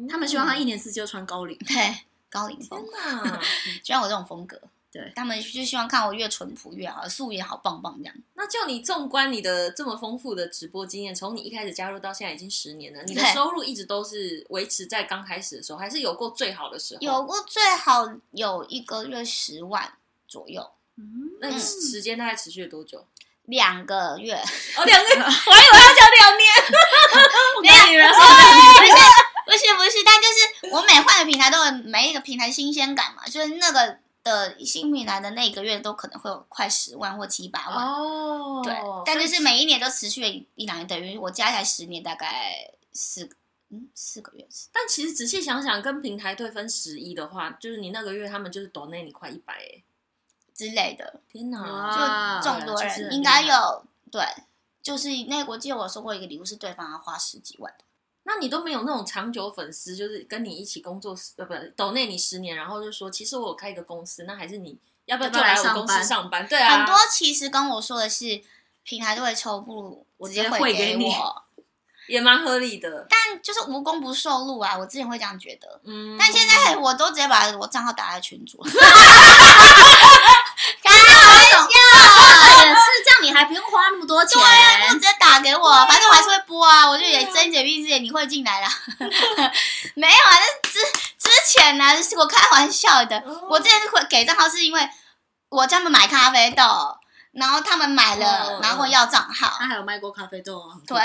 他们希望他一年四季都穿高领，对，高领风。<laughs> 哪喜欢我这种风格。对，他们就希望看我越淳朴越好，素颜好棒棒这样。那就你纵观你的这么丰富的直播经验，从你一开始加入到现在已经十年了，你的收入一直都是维持在刚开始的时候，还是有过最好的时候？有过最好有一个月十万左右。嗯，那时间大概持续了多久？两个月哦，两个月，<laughs> 我还以为要讲两年。<laughs> 没有，不是不是不是，但就是我每换个平台都有每一个平台新鲜感嘛，就是那个的新平台的那个月都可能会有快十万或七八万哦。对，但就是每一年都持续了一两年，等于我加起来十年大概四个嗯四个月。但其实仔细想想，跟平台对分十一的话，就是你那个月他们就是抖内你快一百哎。之类的，天哪！就众多人应该有对，就是那个我记得我收过一个礼物，是对方要花十几万的。那你都没有那种长久粉丝，就是跟你一起工作呃不抖内你十年，然后就说其实我有开一个公司，那还是你要不要就来我公司上班？对啊，很多其实跟我说的是平台都会抽，不如我直接汇给你。<laughs> 也蛮合理的，但就是无功不受禄啊！我之前会这样觉得，嗯，但现在我都直接把我账号打在群组，<laughs> 开玩笑，也是这样，你还不用花那么多钱，对呀，就直接打给我，反正我还是会播啊，我就也睁一只闭一只眼，你会进来啦。没有啊，那之之前呢，是我开玩笑的，我之前会给账号是因为我专门买咖啡豆。然后他们买了，然后要账号。他还有卖过咖啡豆啊。对，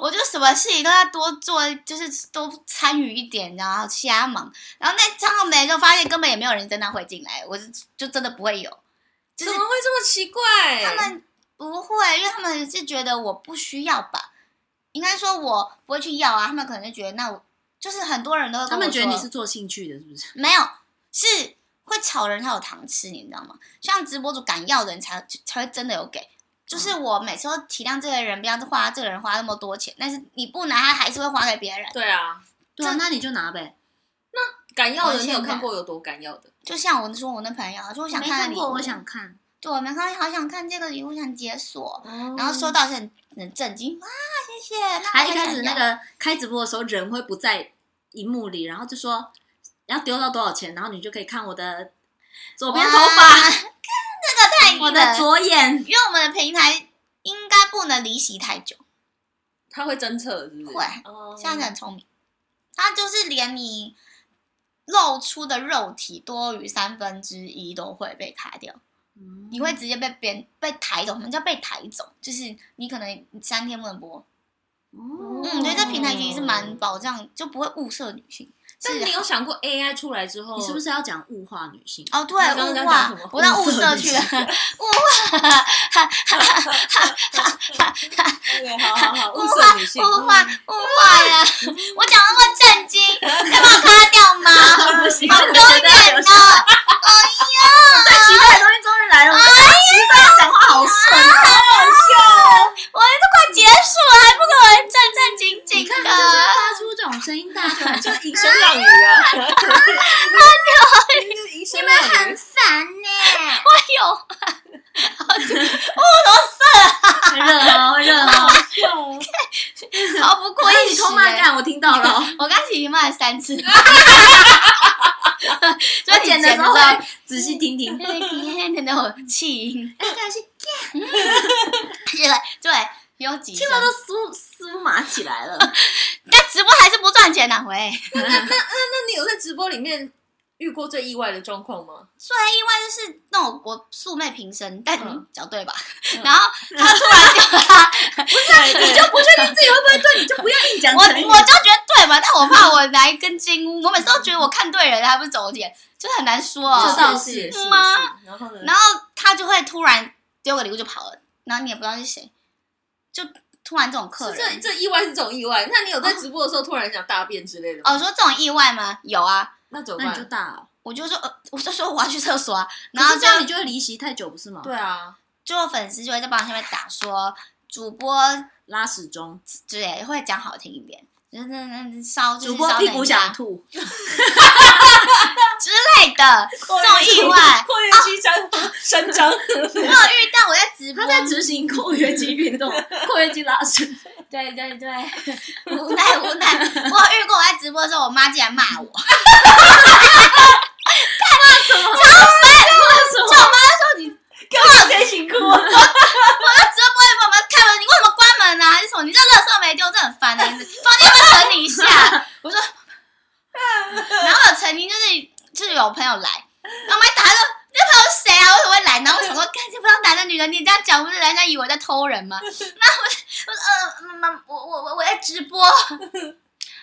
我就什么事情都要多做，就是多参与一点，然后瞎忙。然后那账号没就发现根本也没有人真的会进来，我就就真的不会有。怎么会这么奇怪？他们不会，因为他们是觉得我不需要吧？应该说我不会去要啊。他们可能就觉得那我就是很多人都他们觉得你是做兴趣的，是不是？没有，是。会吵人，才有糖吃，你知道吗？像直播主敢要的人才才会真的有给。就是我每次都体谅这个人，不要花这个人花那么多钱，但是你不拿，他还是会花给别人。对啊，对啊，那你就拿呗。那敢要的，你有看过有多敢要的？就像我说，我那朋友，说我想看礼物，我想看。对，我没看，好想看这个礼物，想解锁。然后收到是很很震惊，哇，谢谢。他一开始那个开直播的时候，人会不在荧幕里，然后就说。要丢到多少钱，然后你就可以看我的左边头发，看这个太我的左眼，因为我们的平台应该不能离席太久，他会侦测，是不是？会，现在很聪明，他就是连你露出的肉体多于三分之一都会被卡掉，嗯、你会直接被别被抬走，什么叫被抬走？就是你可能三天不能播，哦、嗯，所以这平台其实是蛮保障，就不会物色女性。但是你有想过 AI 出来之后，你是不是要讲物化女性？哦，对，<laughs> 物化，我到物色去了，物化，哈哈哈哈哈哈！好好好，物化女性，物化，物化呀！我讲那么震惊，要把我卡掉吗？<laughs> 好丢脸呢！哎呀，最奇怪的东西终于来了！哎呀，奇怪，讲话好顺，好好笑！我都快结束了，还不给我战战兢兢。声音大就很像银声浪语啊，很你们很烦呢，我有，好久，哦，都色了，热哦热哦，好不过意思。你偷骂干，我听到了，我刚才已经骂了三次。所以剪的时候仔细听听，对对那种气音，哎，开心，对对，听了都酥酥麻起来了。<laughs> 但直播还是不赚钱呐，喂。那那那那你有在直播里面遇过最意外的状况吗？虽然意外就是那种我素昧平生，但讲对吧？然后他突然就他不是，你就不确定自己会不会对，你就不要硬讲。我我就觉得对嘛，但我怕我来根筋。我每次都觉得我看对人，还不是走点，就很难说。这倒是吗？然后呢？然后他就会突然丢个礼物就跑了，然后你也不知道是谁，就突然这种客人，这这意外是这种意外。那你有在直播的时候突然想大便之类的？哦，说这种意外吗？有啊。那怎么办？就大，我就说，呃，我就说我要去厕所啊。然后这样你就会离席太久，不是吗？对啊，就有粉丝就会在榜下面打说主播拉屎中，对，会讲好听一点，就是那那烧主播屁股想吐。<laughs> 之类的这种意外，括约肌张 <laughs> 伸张。我有遇到我在直播，他在执行扩约肌运动，<laughs> 扩约肌拉伸。对对对，无奈无奈，我有遇过我在直播的时候，我妈竟然骂我。骂什么？超烦！就我妈说你干嘛在辛苦？我我在直播里帮我们开门，你为什么关门啊？还是什么？你这垃圾没丢，这很烦的。房间要整理一下。我说，然后曾经就是就是有朋友来，然后我妈打说。那朋友是谁啊？为什么会来？然后我想说，看，不知道男的女的，你这样讲不是人家以为我在偷人吗？那我我说呃，妈，我我我我在直播，而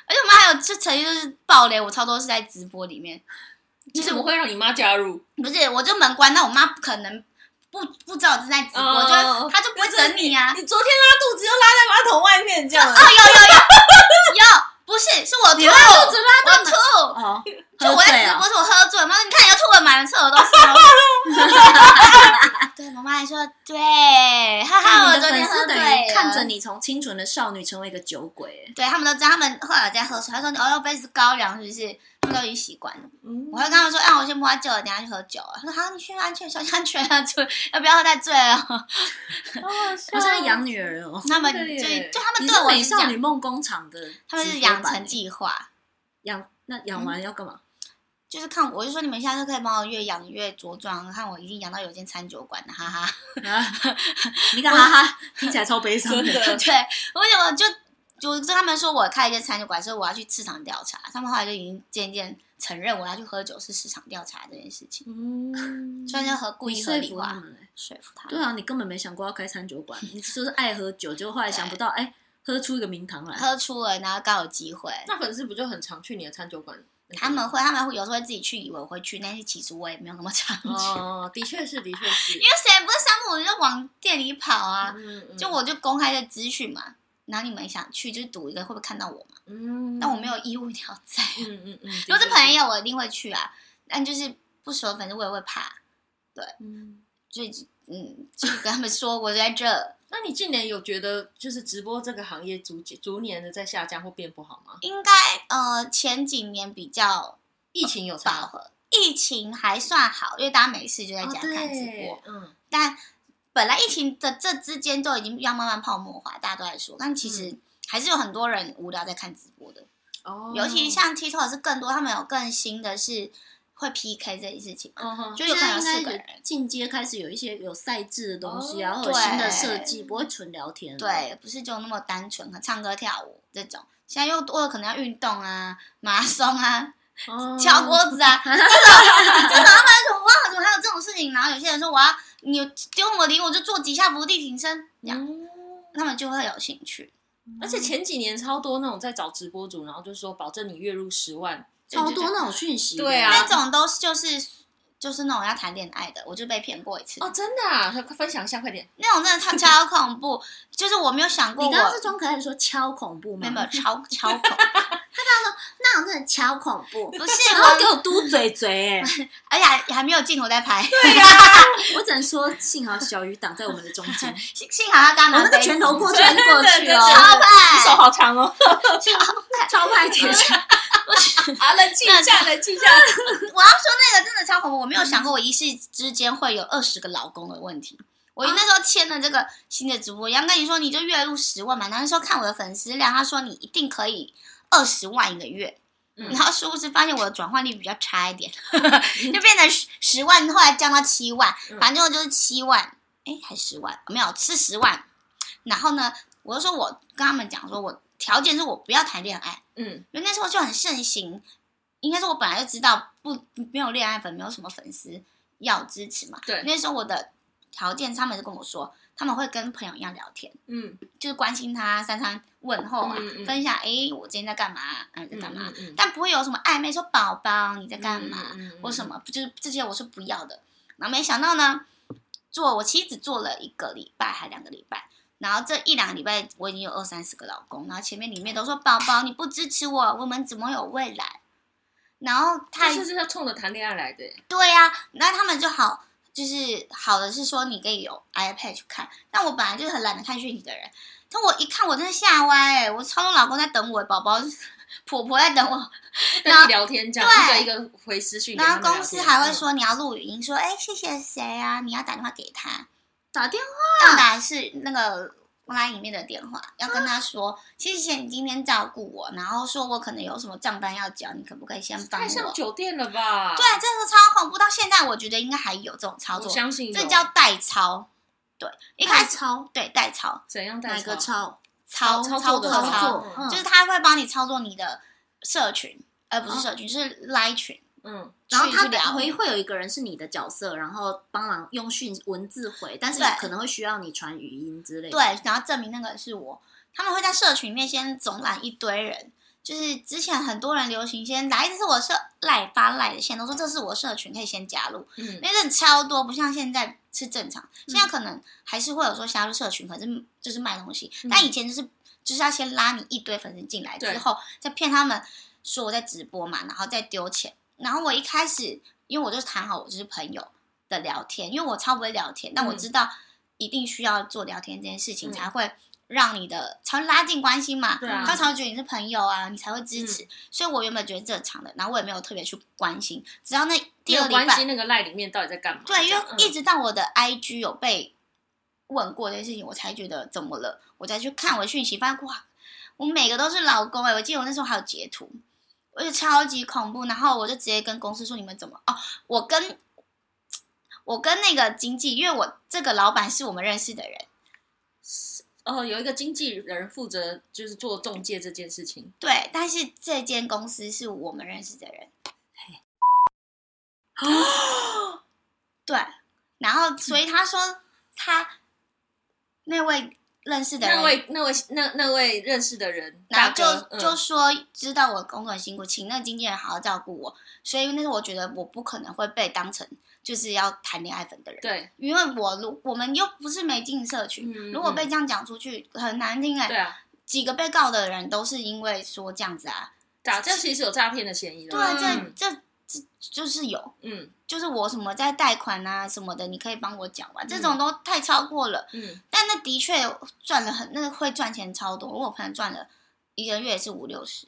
且我妈还有就曾经就是爆雷，我超多是在直播里面，就是我会让你妈加入，不是，我就门关，那我妈不可能不不知道我是在直播，哦、就她就不会等你啊你。你昨天拉肚子又拉在马桶外面，这样啊？有有有有，不是，是我吐，拉肚子拉到我吐。哦 <laughs> 就我在直播时我喝醉了，妈说你看你要吐了，满厕所都是。<laughs> 对，我妈还说对，哈哈，我昨天喝醉了。看着你从清纯的少女成为一个酒鬼，对他们都知道，他们后来在喝水，他说你哦，杯子高粱是不是？他们都已经习惯了。嗯，我会跟他们说，啊，我先摸他酒了，等下去喝酒了。他说好，你去安全，小心安全啊，就要不要喝太醉了。<laughs> 我像养女儿哦，他们就就他们对我美少女梦工厂的，他们是养成计划，养那养完要干嘛？就是看，我就说你们下次可以帮我越养越茁壮，看我已经养到有间餐酒馆了，哈哈。<laughs> 你看，哈哈，<laughs> 听起来超悲伤的。<laughs> 对，为什么就就跟他们说我开一间餐酒馆，所以我要去市场调查。他们后来就已经渐渐承认我要去喝酒是市场调查这件事情。嗯，所以就和故意合理化说服他们。对啊，你根本没想过要开餐酒馆，你就是爱喝酒，结果后来想不到，哎，喝出一个名堂来。喝出了，然后刚有机会。那粉丝不就很常去你的餐酒馆？他们会，他们会有时候会自己去，以为我会去，但是其实我也没有那么常去。哦，的确是，的确是。因为谁不是三步五时就往店里跑啊？嗯嗯、就我就公开的资讯嘛，然后你们想去就是赌一个会不会看到我嘛？嗯。但我没有义务一定要在。嗯嗯嗯。嗯嗯 <laughs> 如果是朋友，我一定会去啊。但就是不熟，反正我也会怕。对。嗯。所以，嗯，就跟他们说我在这。那你近年有觉得就是直播这个行业逐逐年的在下降或变不好吗？应该呃前几年比较疫情有差，呃，疫情还算好，因为大家没事就在家看直播。哦、嗯，但本来疫情的这之间都已经要慢慢泡沫化，大家都在说，但其实还是有很多人无聊在看直播的。哦，尤其像 TikTok 是更多，他们有更新的是。会 PK 这件事情，就有可能四个人进阶开始有一些有赛制的东西，然后有新的设计，不会纯聊天。对，不是就那么单纯，唱歌跳舞这种。现在又多了可能要运动啊，马拉松啊，敲锅子啊，这种这种他们说哇，怎么还有这种事情？然后有些人说我要你丢我礼物，我就做几下伏地挺身，这样他们就会有兴趣。而且前几年超多那种在找直播主，然后就说保证你月入十万。超多那种讯息，对啊，那种都是就是就是那种要谈恋爱的，我就被骗过一次。哦，真的啊？快分享一下，快点。那种真的超超恐怖，就是我没有想过。你刚刚是装可爱的说超恐怖吗？没有，超 <laughs> 超恐怖。<laughs> 他刚刚说那种真的超恐怖，不是 <laughs> 然后给我嘟嘴嘴，哎，而且还还没有镜头在拍。对呀、啊，我只能说幸好小鱼挡在我们的中间，幸幸好他刚拿我那个拳头过去过去哦，超派，手好长哦，超派铁拳。<laughs> 啊，冷静一下，冷静一下。<laughs> 我要说那个真的超恐怖，我没有想过我一世之间会有二十个老公的问题。我那时候签了这个新的直播，杨哥你说你就月入十万嘛，那时候看我的粉丝量，他说你一定可以二十万一个月，然后殊不知发现我的转换率比较差一点，<laughs> 就变成十十万，后来降到七万，反正就是七万，哎，还十万没有是十万。然后呢，我就说我跟他们讲说我。条件是我不要谈恋爱，嗯，因为那时候就很盛行，应该是我本来就知道不没有恋爱粉，没有什么粉丝要支持嘛。对，那时候我的条件，他们就跟我说，他们会跟朋友一样聊天，嗯，就是关心他，三餐问候啊，嗯嗯、分享，哎，我今天在干嘛，嗯，在干嘛，嗯但不会有什么暧昧，说宝宝你在干嘛，嗯或什么，就是这些我是不要的。然后没想到呢，做我妻子做了一个礼拜还两个礼拜。然后这一两个礼拜，我已经有二三十个老公，然后前面里面都说宝宝你不支持我，我们怎么有未来？然后他就是要冲着谈恋爱来的。对呀、啊，那他们就好，就是好的是说你可以有 iPad 去看，但我本来就是很懒得看讯息的人，但我一看我真的吓歪，我超多老公在等我，宝宝 <laughs> 婆婆在等我，跟你聊天这样对一个一个回私讯，然后公司还会说你要录语音，说哎谢谢谁啊，你要打电话给他。打电话，要打的是那个 LINE 里面的电话，要跟他说，啊、谢谢你今天照顾我，然后说我可能有什么账单要交，你可不可以先帮我？太像酒店了吧？对，这个超恐怖。到现在我觉得应该还有这种操作，我相信这叫代操。对，一开始操，对代操，怎样代操？哪个操？操操作的操，就是他会帮你操作你的社群，而不是社群，哦、是 LINE 群。嗯，然后他回会有一个人是你的角色，然后帮忙用讯文字回，但是可能会需要你传语音之类的。对，然后证明那个是我。他们会在社群里面先总揽一堆人，就是之前很多人流行先来，这是我社赖发赖的，线都说这是我社群，可以先加入。嗯，因为人超多，不像现在是正常。现在可能还是会有说加入社群，可是就是卖东西。但以前就是就是要先拉你一堆粉丝进来之后，再骗他们说我在直播嘛，然后再丢钱。然后我一开始，因为我就是谈好，我就是朋友的聊天，因为我超不会聊天，但我知道一定需要做聊天这件事情，才会让你的才会拉近关系嘛。对啊，他才会觉得你是朋友啊，你才会支持。所以我原本觉得正常的，然后我也没有特别去关心，直到那第二礼拜，那个赖里面到底在干嘛？对，因为一直到我的 IG 有被问过这件事情，我才觉得怎么了，我再去看我的讯息，发现哇，我每个都是老公哎，我记得我那时候还有截图。我就超级恐怖，然后我就直接跟公司说：“你们怎么？哦，我跟我跟那个经纪，因为我这个老板是我们认识的人，哦，有一个经纪人负责就是做中介这件事情。对，但是这间公司是我们认识的人，嘿，<sniffs> 对，然后所以他说他那位。”认识的人，那位、那位、那那位认识的人，然后就、嗯、就说知道我工作很辛苦，请那个经纪人好好照顾我。所以那时候我觉得我不可能会被当成就是要谈恋爱粉的人。对，因为我如我们又不是没进社群，嗯、如果被这样讲出去很难听哎、欸。对啊，几个被告的人都是因为说这样子啊，打这其实有诈骗的嫌疑的。对，这这。这就是有，嗯，就是我什么在贷款啊什么的，你可以帮我讲完，这种都太超过了，嗯，但那的确赚了很，那个会赚钱超多，我朋友赚了一个月也是五六十，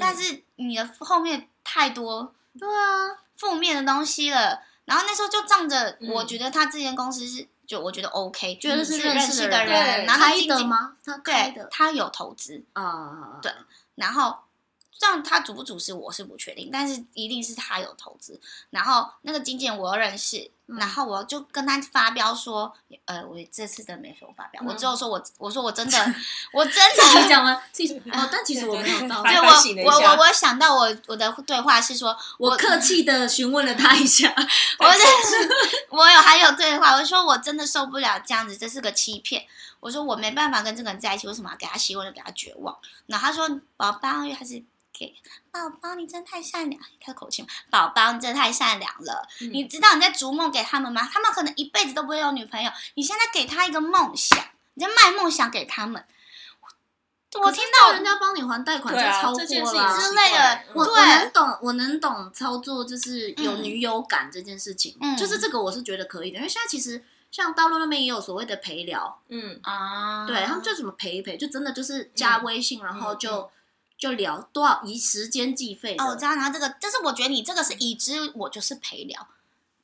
但是你的后面太多，对啊，负面的东西了，然后那时候就仗着，我觉得他这间公司是，就我觉得 OK，觉得是认识的人，然后他吗？他开的，他有投资啊，对，然后。这样他主不主持我是不确定，但是一定是他有投资。然后那个经纪人我又认识，嗯、然后我就跟他发飙说：“呃，我这次真的没说发飙，嗯、我只有说我我说我真的 <laughs> 我真的你讲吗？其实哦，但其实我没有到。对，我我我我想到我我的对话是说，我客气的询问了他一下，<laughs> 我是我有还有对话，我说我真的受不了这样子，这是个欺骗。我说我没办法跟这个人在一起，为什么要给他希望，就给他绝望？然后他说宝宝，因为他是。给宝宝，你真的太善良，开口气。宝宝，你真的太善良了。嗯、你知道你在逐梦给他们吗？他们可能一辈子都不会有女朋友。你现在给他一个梦想，你在卖梦想给他们。我听到人家帮你还贷款就超过了之类的，我我能懂，我能懂操作，就是有女友感这件事情，就是这个我是觉得可以的，因为现在其实像大陆那边也有所谓的陪聊，嗯啊，对他们就怎么陪一陪，就真的就是加微信，然后就就聊多少以时间计费哦，我知道，然后这个，但是我觉得你这个是已知，我就是陪聊。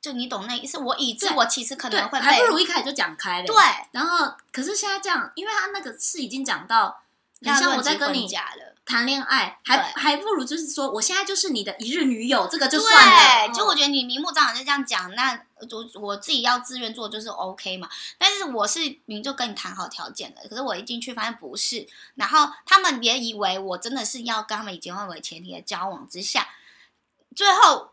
就你懂那意思，我已知我其实可能会还不如一开始就讲开了。对，然后可是现在这样，因为他那个是已经讲到，很像我在跟你谈恋爱，还还不如就是说，我现在就是你的一日女友，这个就算了。就我觉得你明目张胆就这样讲，那我我自己要自愿做就是 OK 嘛。但是我是明就跟你谈好条件的，可是我一进去发现不是，然后他们也以为我真的是要跟他们以结婚为前提的交往之下，最后。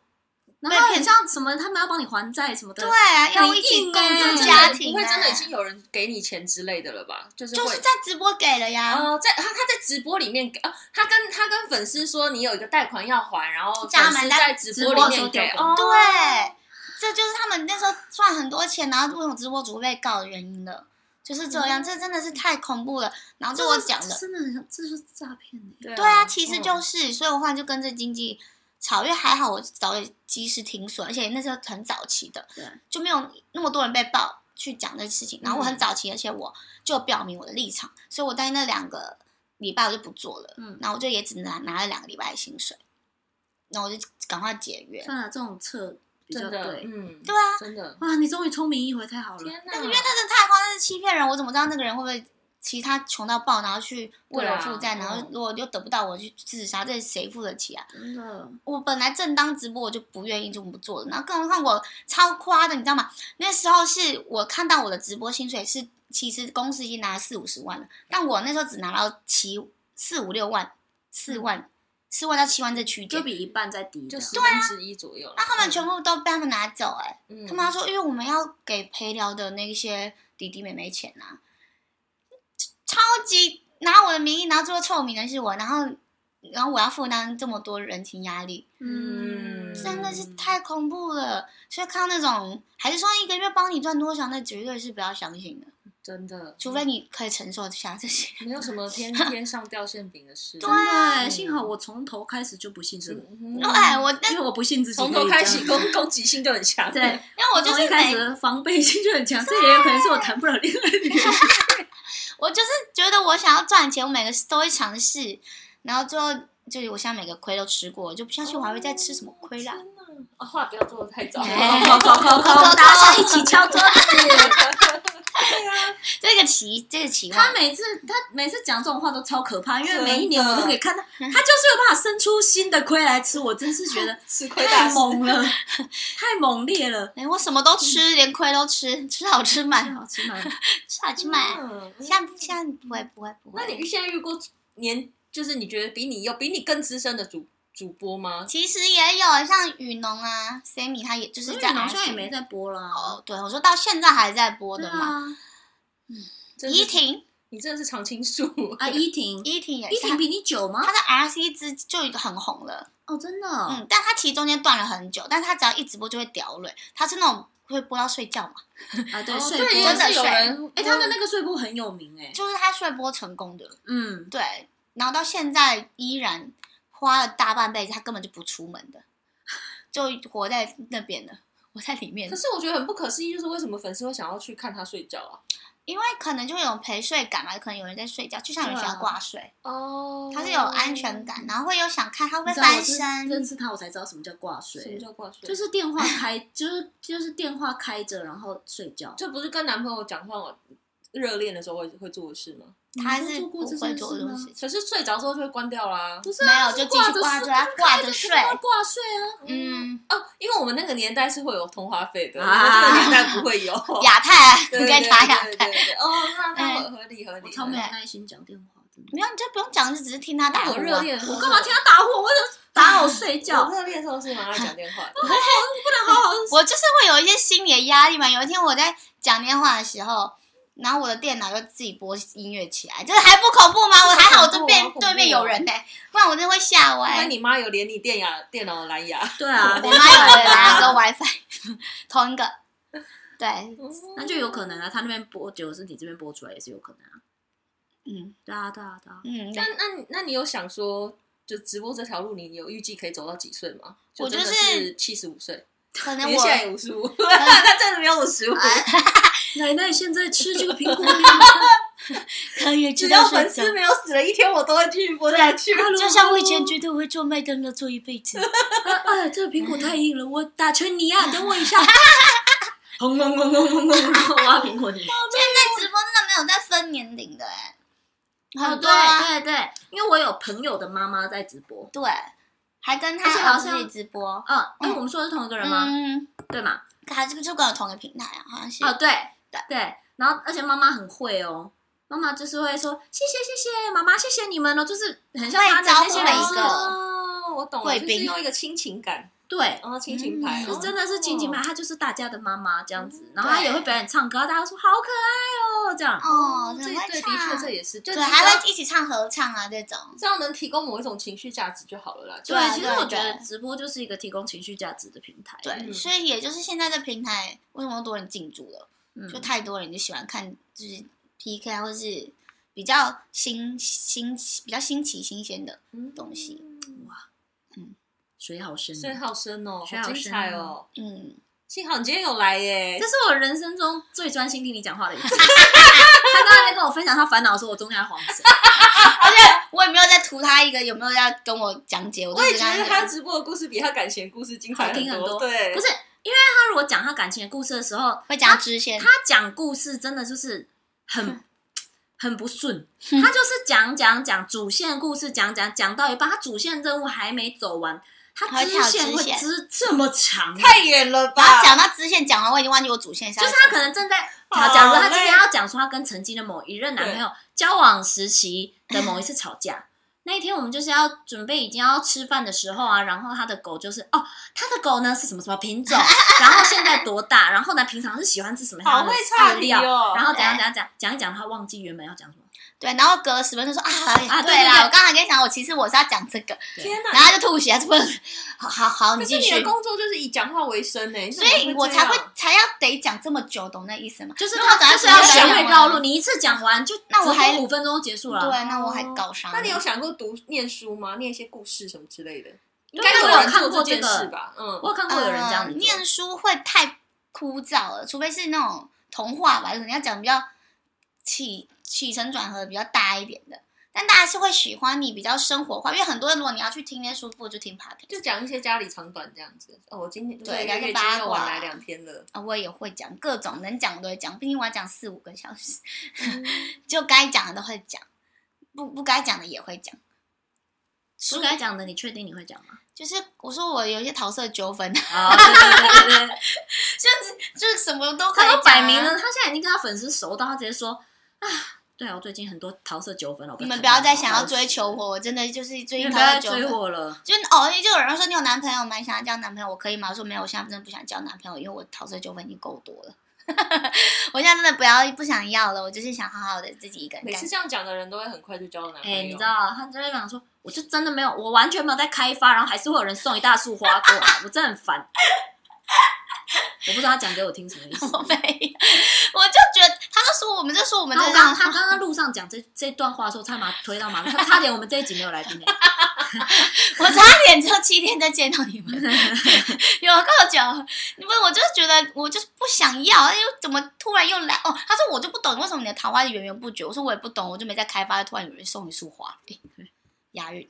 然后很像什么，他们要帮你还债什么的，对啊，要一起共组家庭，不会真的已经有人给你钱之类的了吧？就是就是在直播给了呀。哦，在他他在直播里面给啊，他跟他跟粉丝说你有一个贷款要还，然后粉丝在直播里面给。哦，对，这就是他们那时候赚很多钱，然后为什么直播主会被告的原因了，就是这样。这真的是太恐怖了。然后就我讲的，真的很像，这是诈骗。对啊，其实就是，所以我后来就跟着经纪。草月还好，我早已及时停损，而且那时候很早期的，对，就没有那么多人被爆去讲这事情。然后我很早期，而且我就表明我的立场，所以我在那两个礼拜我就不做了，嗯，然后我就也只拿拿了两个礼拜的薪水，然后我就赶快解约。算了，这种策比较对，嗯，对啊，真的哇，你终于聪明一回，太好了。天哪，那个因为那是太夸张，那是欺骗人，我怎么知道那个人会不会？其他穷到爆，然后去为了负债，啊、然后如果又得不到，我去自杀，这谁付得起啊？真的，我本来正当直播，我就不愿意就不做了。然后更何况我超夸的，你知道吗？那时候是我看到我的直播薪水是，其实公司已经拿了四五十万了，但我那时候只拿到七四五六万，四万四万到七万这区间，就比一半再低，就十分之一左右。那他们全部都被他们拿走，欸，哎、嗯，他们说，因为我们要给陪聊的那些弟弟妹妹钱啊。超级拿我的名义，然后最后臭名的是我，然后，然后我要负担这么多人情压力，嗯，真的是太恐怖了。所以看到那种，还是说一个月帮你赚多少，那绝对是不要相信的，真的。除非你可以承受下这些，没有什么天天上掉 <laughs> 馅饼的事。对，嗯、幸好我从头开始就不信这个。嗯、对，我因为我不信自己，从头开始攻攻击性就很强。对，因为我就是一开始防备心就很强，这也有可能是我谈不了恋爱的原因。<laughs> 我就是觉得我想要赚钱，我每个都会尝试，然后最后就是我现在每个亏都吃过，就不相信我还会再吃什么亏啦。啊，话不要做的太早，好好好好，大家一起敲桌子。对啊，这个奇，这个奇，他每次他每次讲这种话都超可怕，因为每一年我都可以看到，他就是有办法生出新的亏来吃，我真是觉得吃亏太猛了，<laughs> 太猛烈了。哎，我什么都吃，连亏都吃，吃好吃满，好吃满，吃好吃满。<laughs> 像像不会不会不会。那你现在遇过年，就是你觉得比你有比你更资深的主主播吗？其实也有，像雨农啊，Sammy，他也就是在，好像也没在播了。哦，对，我说到现在还在播的嘛。嗯，依婷，你真的是常青树啊！<laughs> 依婷，依婷也，依婷比你久吗？她在 RC 之就很红了哦，真的。嗯，但她其实中间断了很久，但她只要一直播就会掉泪。她是那种会播到睡觉嘛？啊，对，睡播真的有人。哎，他的那个睡播很有名哎，就是他睡播成功的。嗯，对，然后到现在依然。花了大半辈子，他根本就不出门的，就活在那边的。我在里面。可是我觉得很不可思议，就是为什么粉丝会想要去看他睡觉啊？因为可能就会有陪睡感嘛，可能有人在睡觉，就像有人喜欢挂睡哦。他是有安全感，然后会有想看他会不会翻身。认识他，我才知道什么叫挂睡。什么叫挂睡？<coughs> 就是电话开，就是就是电话开着，然后睡觉。这不是跟男朋友讲话热恋的时候会会做的事吗？他是不会做的东西，可是睡着之后就会关掉啦。不是，没有就继续挂着，他挂着睡，挂睡啊。嗯哦，因为我们那个年代是会有通话费的，我啊，这个年代不会有。<laughs> 亚太，<laughs> 你该查亚太。哦，那那合理合理。我超没有耐心讲电话，没有，你就不用讲，就只是听他打呼。我热恋，我干嘛听他打呼？我就打我睡觉。<laughs> 热恋的时候是马上讲电话，不能好好。我就是会有一些心理的压力嘛。有一天我在讲电话的时候。然后我的电脑又自己播音乐起来，就是还不恐怖吗？我还好，我这边对面有人呢，不然我真的会吓歪。因为你妈有连你电牙、电脑的蓝牙。对啊，<laughs> 我妈有连蓝牙跟 WiFi，同一个。对，<laughs> 那就有可能啊。他那边播久是你这边播出来也是有可能啊。嗯，对啊，对啊，对啊。嗯，那那那你有想说，就直播这条路，你有预计可以走到几岁吗？我就是七十五岁，可能我现在五十五，<laughs> 那真的没有五十五。奶奶现在吃这个苹果，<laughs> 可以只要粉丝没有死了一天，我都会继续播下去。就像我以前觉得我会做麦当劳做一辈子。哎，这个苹果太硬了，我打成泥啊！等我一下。轰轰轰轰轰轰！挖苹果泥。现在直播真的没有在分年龄的哎。哦，对对对，因为我有朋友的妈妈在直播，对，还跟他儿子直播。嗯，因为我们说的是同一个人吗？嗯，对嘛？他这个就跟我同一个平台啊，好像是。哦，对。对，然后而且妈妈很会哦，妈妈就是会说谢谢谢谢妈妈谢谢你们哦，就是很像他招呼了一个哦，我懂了，就是用一个亲情感，对，然后亲情牌，是真的是亲情牌，她就是大家的妈妈这样子，然后她也会表演唱歌，大家说好可爱哦，这样哦，这对的确这也是，对，还会一起唱合唱啊这种，这样能提供某一种情绪价值就好了啦。对，其实我觉得直播就是一个提供情绪价值的平台，对，所以也就是现在的平台为什么多人进驻了。就太多人就喜欢看，就是 PK 啊，或是比较新新比较新奇新鲜的东西。哇，嗯，水好深，水好深哦，好精彩哦。嗯，幸好你今天有来耶，这是我人生中最专心听你讲话的一次。<laughs> 他刚才在跟我分享他烦恼的时候，我中间还晃神，<laughs> 而且我也没有在图他一个有没有要跟我讲解。我也觉得他直播的故事比他感情的故事精彩听很多。对，不是。因为他如果讲他感情的故事的时候，会讲支线。他讲故事真的就是很 <tsk> 很不顺，他就是讲讲讲主线故事，讲讲讲到一半，他主线任务还没走完，他支线会支这么长，太远了吧？他讲到支线讲完，我已经忘记我主线。就是他可能正在，假如他今天要讲说他跟曾经的某一任男朋友交往时期的某一次吵架。那一天我们就是要准备已经要吃饭的时候啊，然后他的狗就是哦，他的狗呢是什么什么品种，然后现在多大，然后呢平常是喜欢吃什么样的饲料，哦、然后怎样怎样讲讲一讲，他忘记原本要讲什么。对，然后隔了十分钟说啊啊，对啦，我刚才跟你讲，我其实我是要讲这个，天哪，然后就吐血，他不能，好好好，你继续。你的工作就是以讲话为生呢，所以我才会才要得讲这么久，懂那意思吗？就是他就是要学会绕路，你一次讲完就那我还五分钟就结束了，对，那我还搞伤。那你有想过读念书吗？念一些故事什么之类的？应该有人看过这个事吧？嗯，我有看过有人这样念书会太枯燥了，除非是那种童话吧，可能要讲比较起。起承转合比较大一点的，但大家是会喜欢你比较生活化，因为很多人如果你要去听那些书，不如就听 podcast，就讲一些家里长短这样子。哦，我今天对两个八卦晚来两天了啊，我也会讲各种能讲的都会讲，毕竟我要讲四五个小时，嗯、<laughs> 就该讲的都会讲，不不该讲的也会讲。不该讲的，你确定你会讲吗？就是我说我有一些桃色纠纷啊，对对对对，<laughs> 就是就是什么都可以。他都摆明了，他现在已经跟他粉丝熟到，他直接说啊。对啊，我最近很多桃色纠纷了。你们不要再想要追求我，我真的就是最近桃色纠纷我了。就哦，就有人说你有男朋友吗？想要交男朋友，我可以吗？我说没有，我现在真的不想交男朋友，因为我桃色纠纷已经够多了。<laughs> 我现在真的不要不想要了，我就是想好好的自己一个人。每次这样讲的人都会很快就交男朋友。哎，你知道，他就会讲说，我就真的没有，我完全没有在开发，然后还是会有人送一大束花过来，我真的很烦。我不知道他讲给我听什么意思。<laughs> 我没我就觉得，他就说我们就说我们这样。刚他刚刚路上讲这这段话的时候，差点推到马路，他差点我们这一集没有来听。<laughs> 我差点就七天再见到你们，<laughs> 有够久。因为我就是觉得，我就是不想要，哎呦，怎么突然又来？哦，他说我就不懂为什么你的桃花源源不绝。我说我也不懂，我就没在开发，突然有人送一束花，哎，押韵。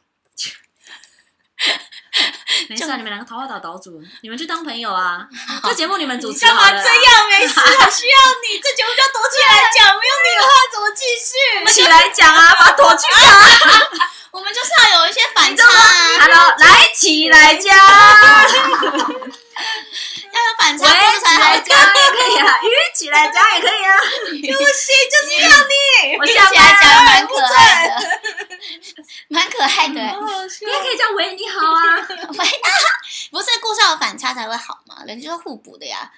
<laughs> 没事，你们两个桃花岛岛主，你们去当朋友啊！<laughs> 这节目你们主持，干嘛这样？没事，我 <laughs> 需要你。这节目要躲起来讲，没有你的话怎么继续？起来讲啊，把躲去啊。我们就是要有一些反差。Hello，来起来讲，要有反差，才来讲也可以啊，鱼起来讲也可以啊。不行，就是要你。<laughs> 我起来讲蛮可爱的。蛮可爱的，你也可以叫喂你好啊，喂啊，不是故事有反差才会好嘛，人就是互补的呀。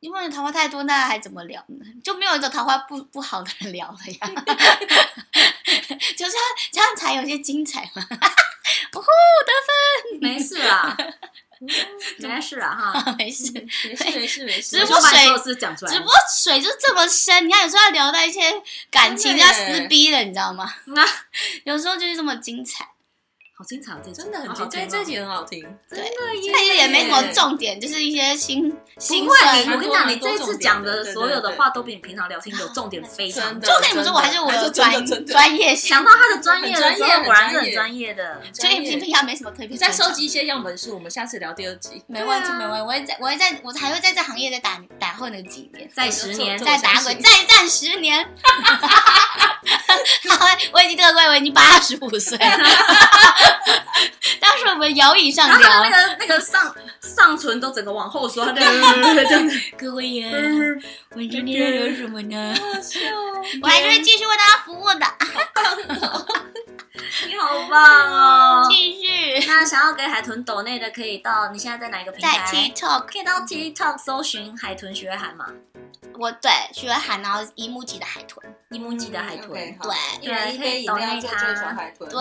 因为桃花太多，那还怎么聊呢？就没有一个桃花不不好的人聊了呀。<laughs> 就这样这样才有些精彩嘛。呜 <laughs> 呼，得分，没事啦，<laughs> <laughs> 没事啊哈，没事，没事没事没事。直播水讲出来，直播水就这么深，你看有时候要聊到一些感情要撕逼的，你知道吗？那，<laughs> 有时候就是这么精彩。好精彩，这真的很精彩，这集很好听，真的，它也没什么重点，就是一些心心酸。我跟你讲，你这次讲的所有的话都比你平常聊天有重点，非常。就跟你们说，我还是我的专专业，想到他的专业的时候，果然是 <laughs> 很专业的。所以平平常没什么特别。你再收集一些样本数，我们下次聊第二集。没问题，没问题。我会在，我会在，我还会在这行业再打打混个几年，再十年，再打滚，再战十年。<laughs> <laughs> 好，我已经这个贵，我已经八十五岁了。<laughs> 当时我们摇椅上聊，那个那个上上唇都整个往后缩，这样 <laughs> 各位呀，我今天要聊什么呢？我还是会继续为大家服务的。<laughs> 你好棒哦！继续。那想要给海豚抖内的，可以到你现在在哪一个平台？在 TikTok，可以到 TikTok 搜寻海豚学海吗？我对学海，然后一目级的海豚，一木级的海豚，对，对，可以抖内他，对，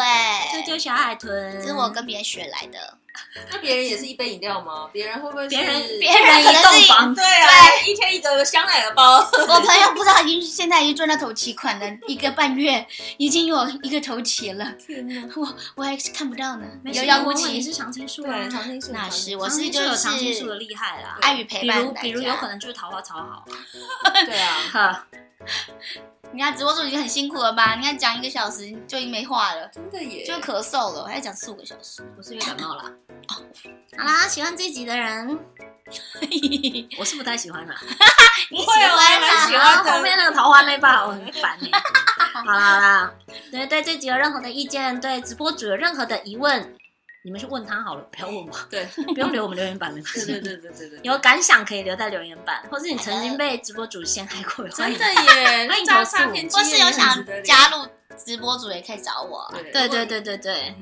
这就小海豚，这是我跟别人学来的。<laughs> 那别人也是一杯饮料吗？别人会不会？别人别人一栋房，对啊，一天一个香奶的包。<laughs> 我朋友不知道，已经现在已经赚到头期款了，一个半月已经有一个头期了。天哪，我我还是看不到呢。有妖狐期是常青树啊，常青树那是我是就有常青树的厉害啦，爱与陪伴。比如比如有可能就是桃花超好。<laughs> 对啊，哈。你看直播主已经很辛苦了吧？你看讲一个小时就已经没话了，真的耶，就咳嗽了，我还要讲四五个小时，我是因为感冒了。哦，好啦，喜欢这集的人，<laughs> 我是不太喜欢啦。<laughs> 你喜欢啦？喜欢后面那个桃花那把，我很烦你。<laughs> 好啦好啦，对对，这集有任何的意见，对直播主有任何的疑问。你们去问他好了，不要问我。对，不用留我们留言板的。对对对对对对。有感想可以留在留言板，或是你曾经被直播主陷害过，真的耶，欢迎投诉。或是有想加入直播主也可以找我。对对对对对。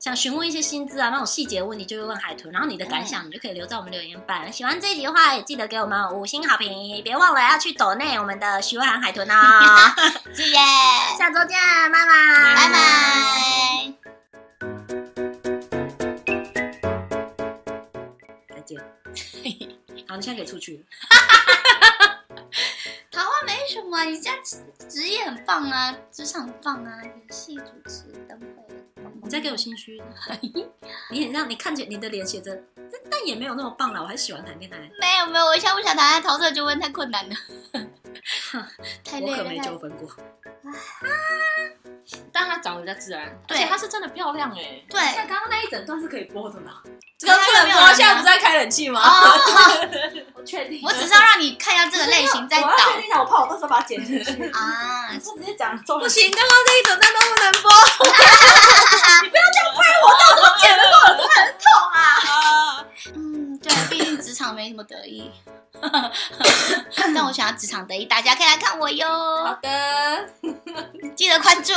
想询问一些薪资啊那种细节问题，就会问海豚。然后你的感想，你就可以留在我们留言板。喜欢这一集的话，也记得给我们五星好评，别忘了要去抖内我们的徐慧涵海豚哦。谢谢，<laughs> 下周见，拜拜，拜拜。<laughs> 好，你现在可以出去。<laughs> 桃花没什么，你家职职业很棒啊，职场很棒啊，演戏、主持、灯会。你在给我心虚，<laughs> 你很让你看见你的脸写着，但但也没有那么棒啦，我还喜欢谈恋爱。没有没有，我想不想谈恋爱？桃色就问太困难了，太累了。我可没纠纷过。但她长得比较自然，对，而且她是真的漂亮哎。对，像刚刚那一整段是可以播的吗？<laughs> 这个不能播，现在不是在开冷气吗？<laughs> 我确定，我只是要让你看一下这个类型再确定一下，我怕我到时候把它剪进去 <laughs> 啊。你是直接讲中不行，刚刚那一整段都不能播。你不要这样拍我，到时候对，毕竟职场没什么得意。但我想要职场得意，大家可以来看我哟。好的，<laughs> 记得关注。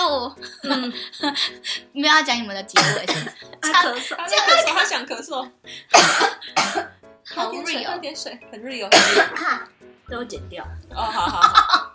嗯，<laughs> 没有要讲你们的结尾。<laughs> 他咳嗽，他咳嗽，他想咳嗽。好 real，喝点水，很 real，这我剪掉。哦，好好好。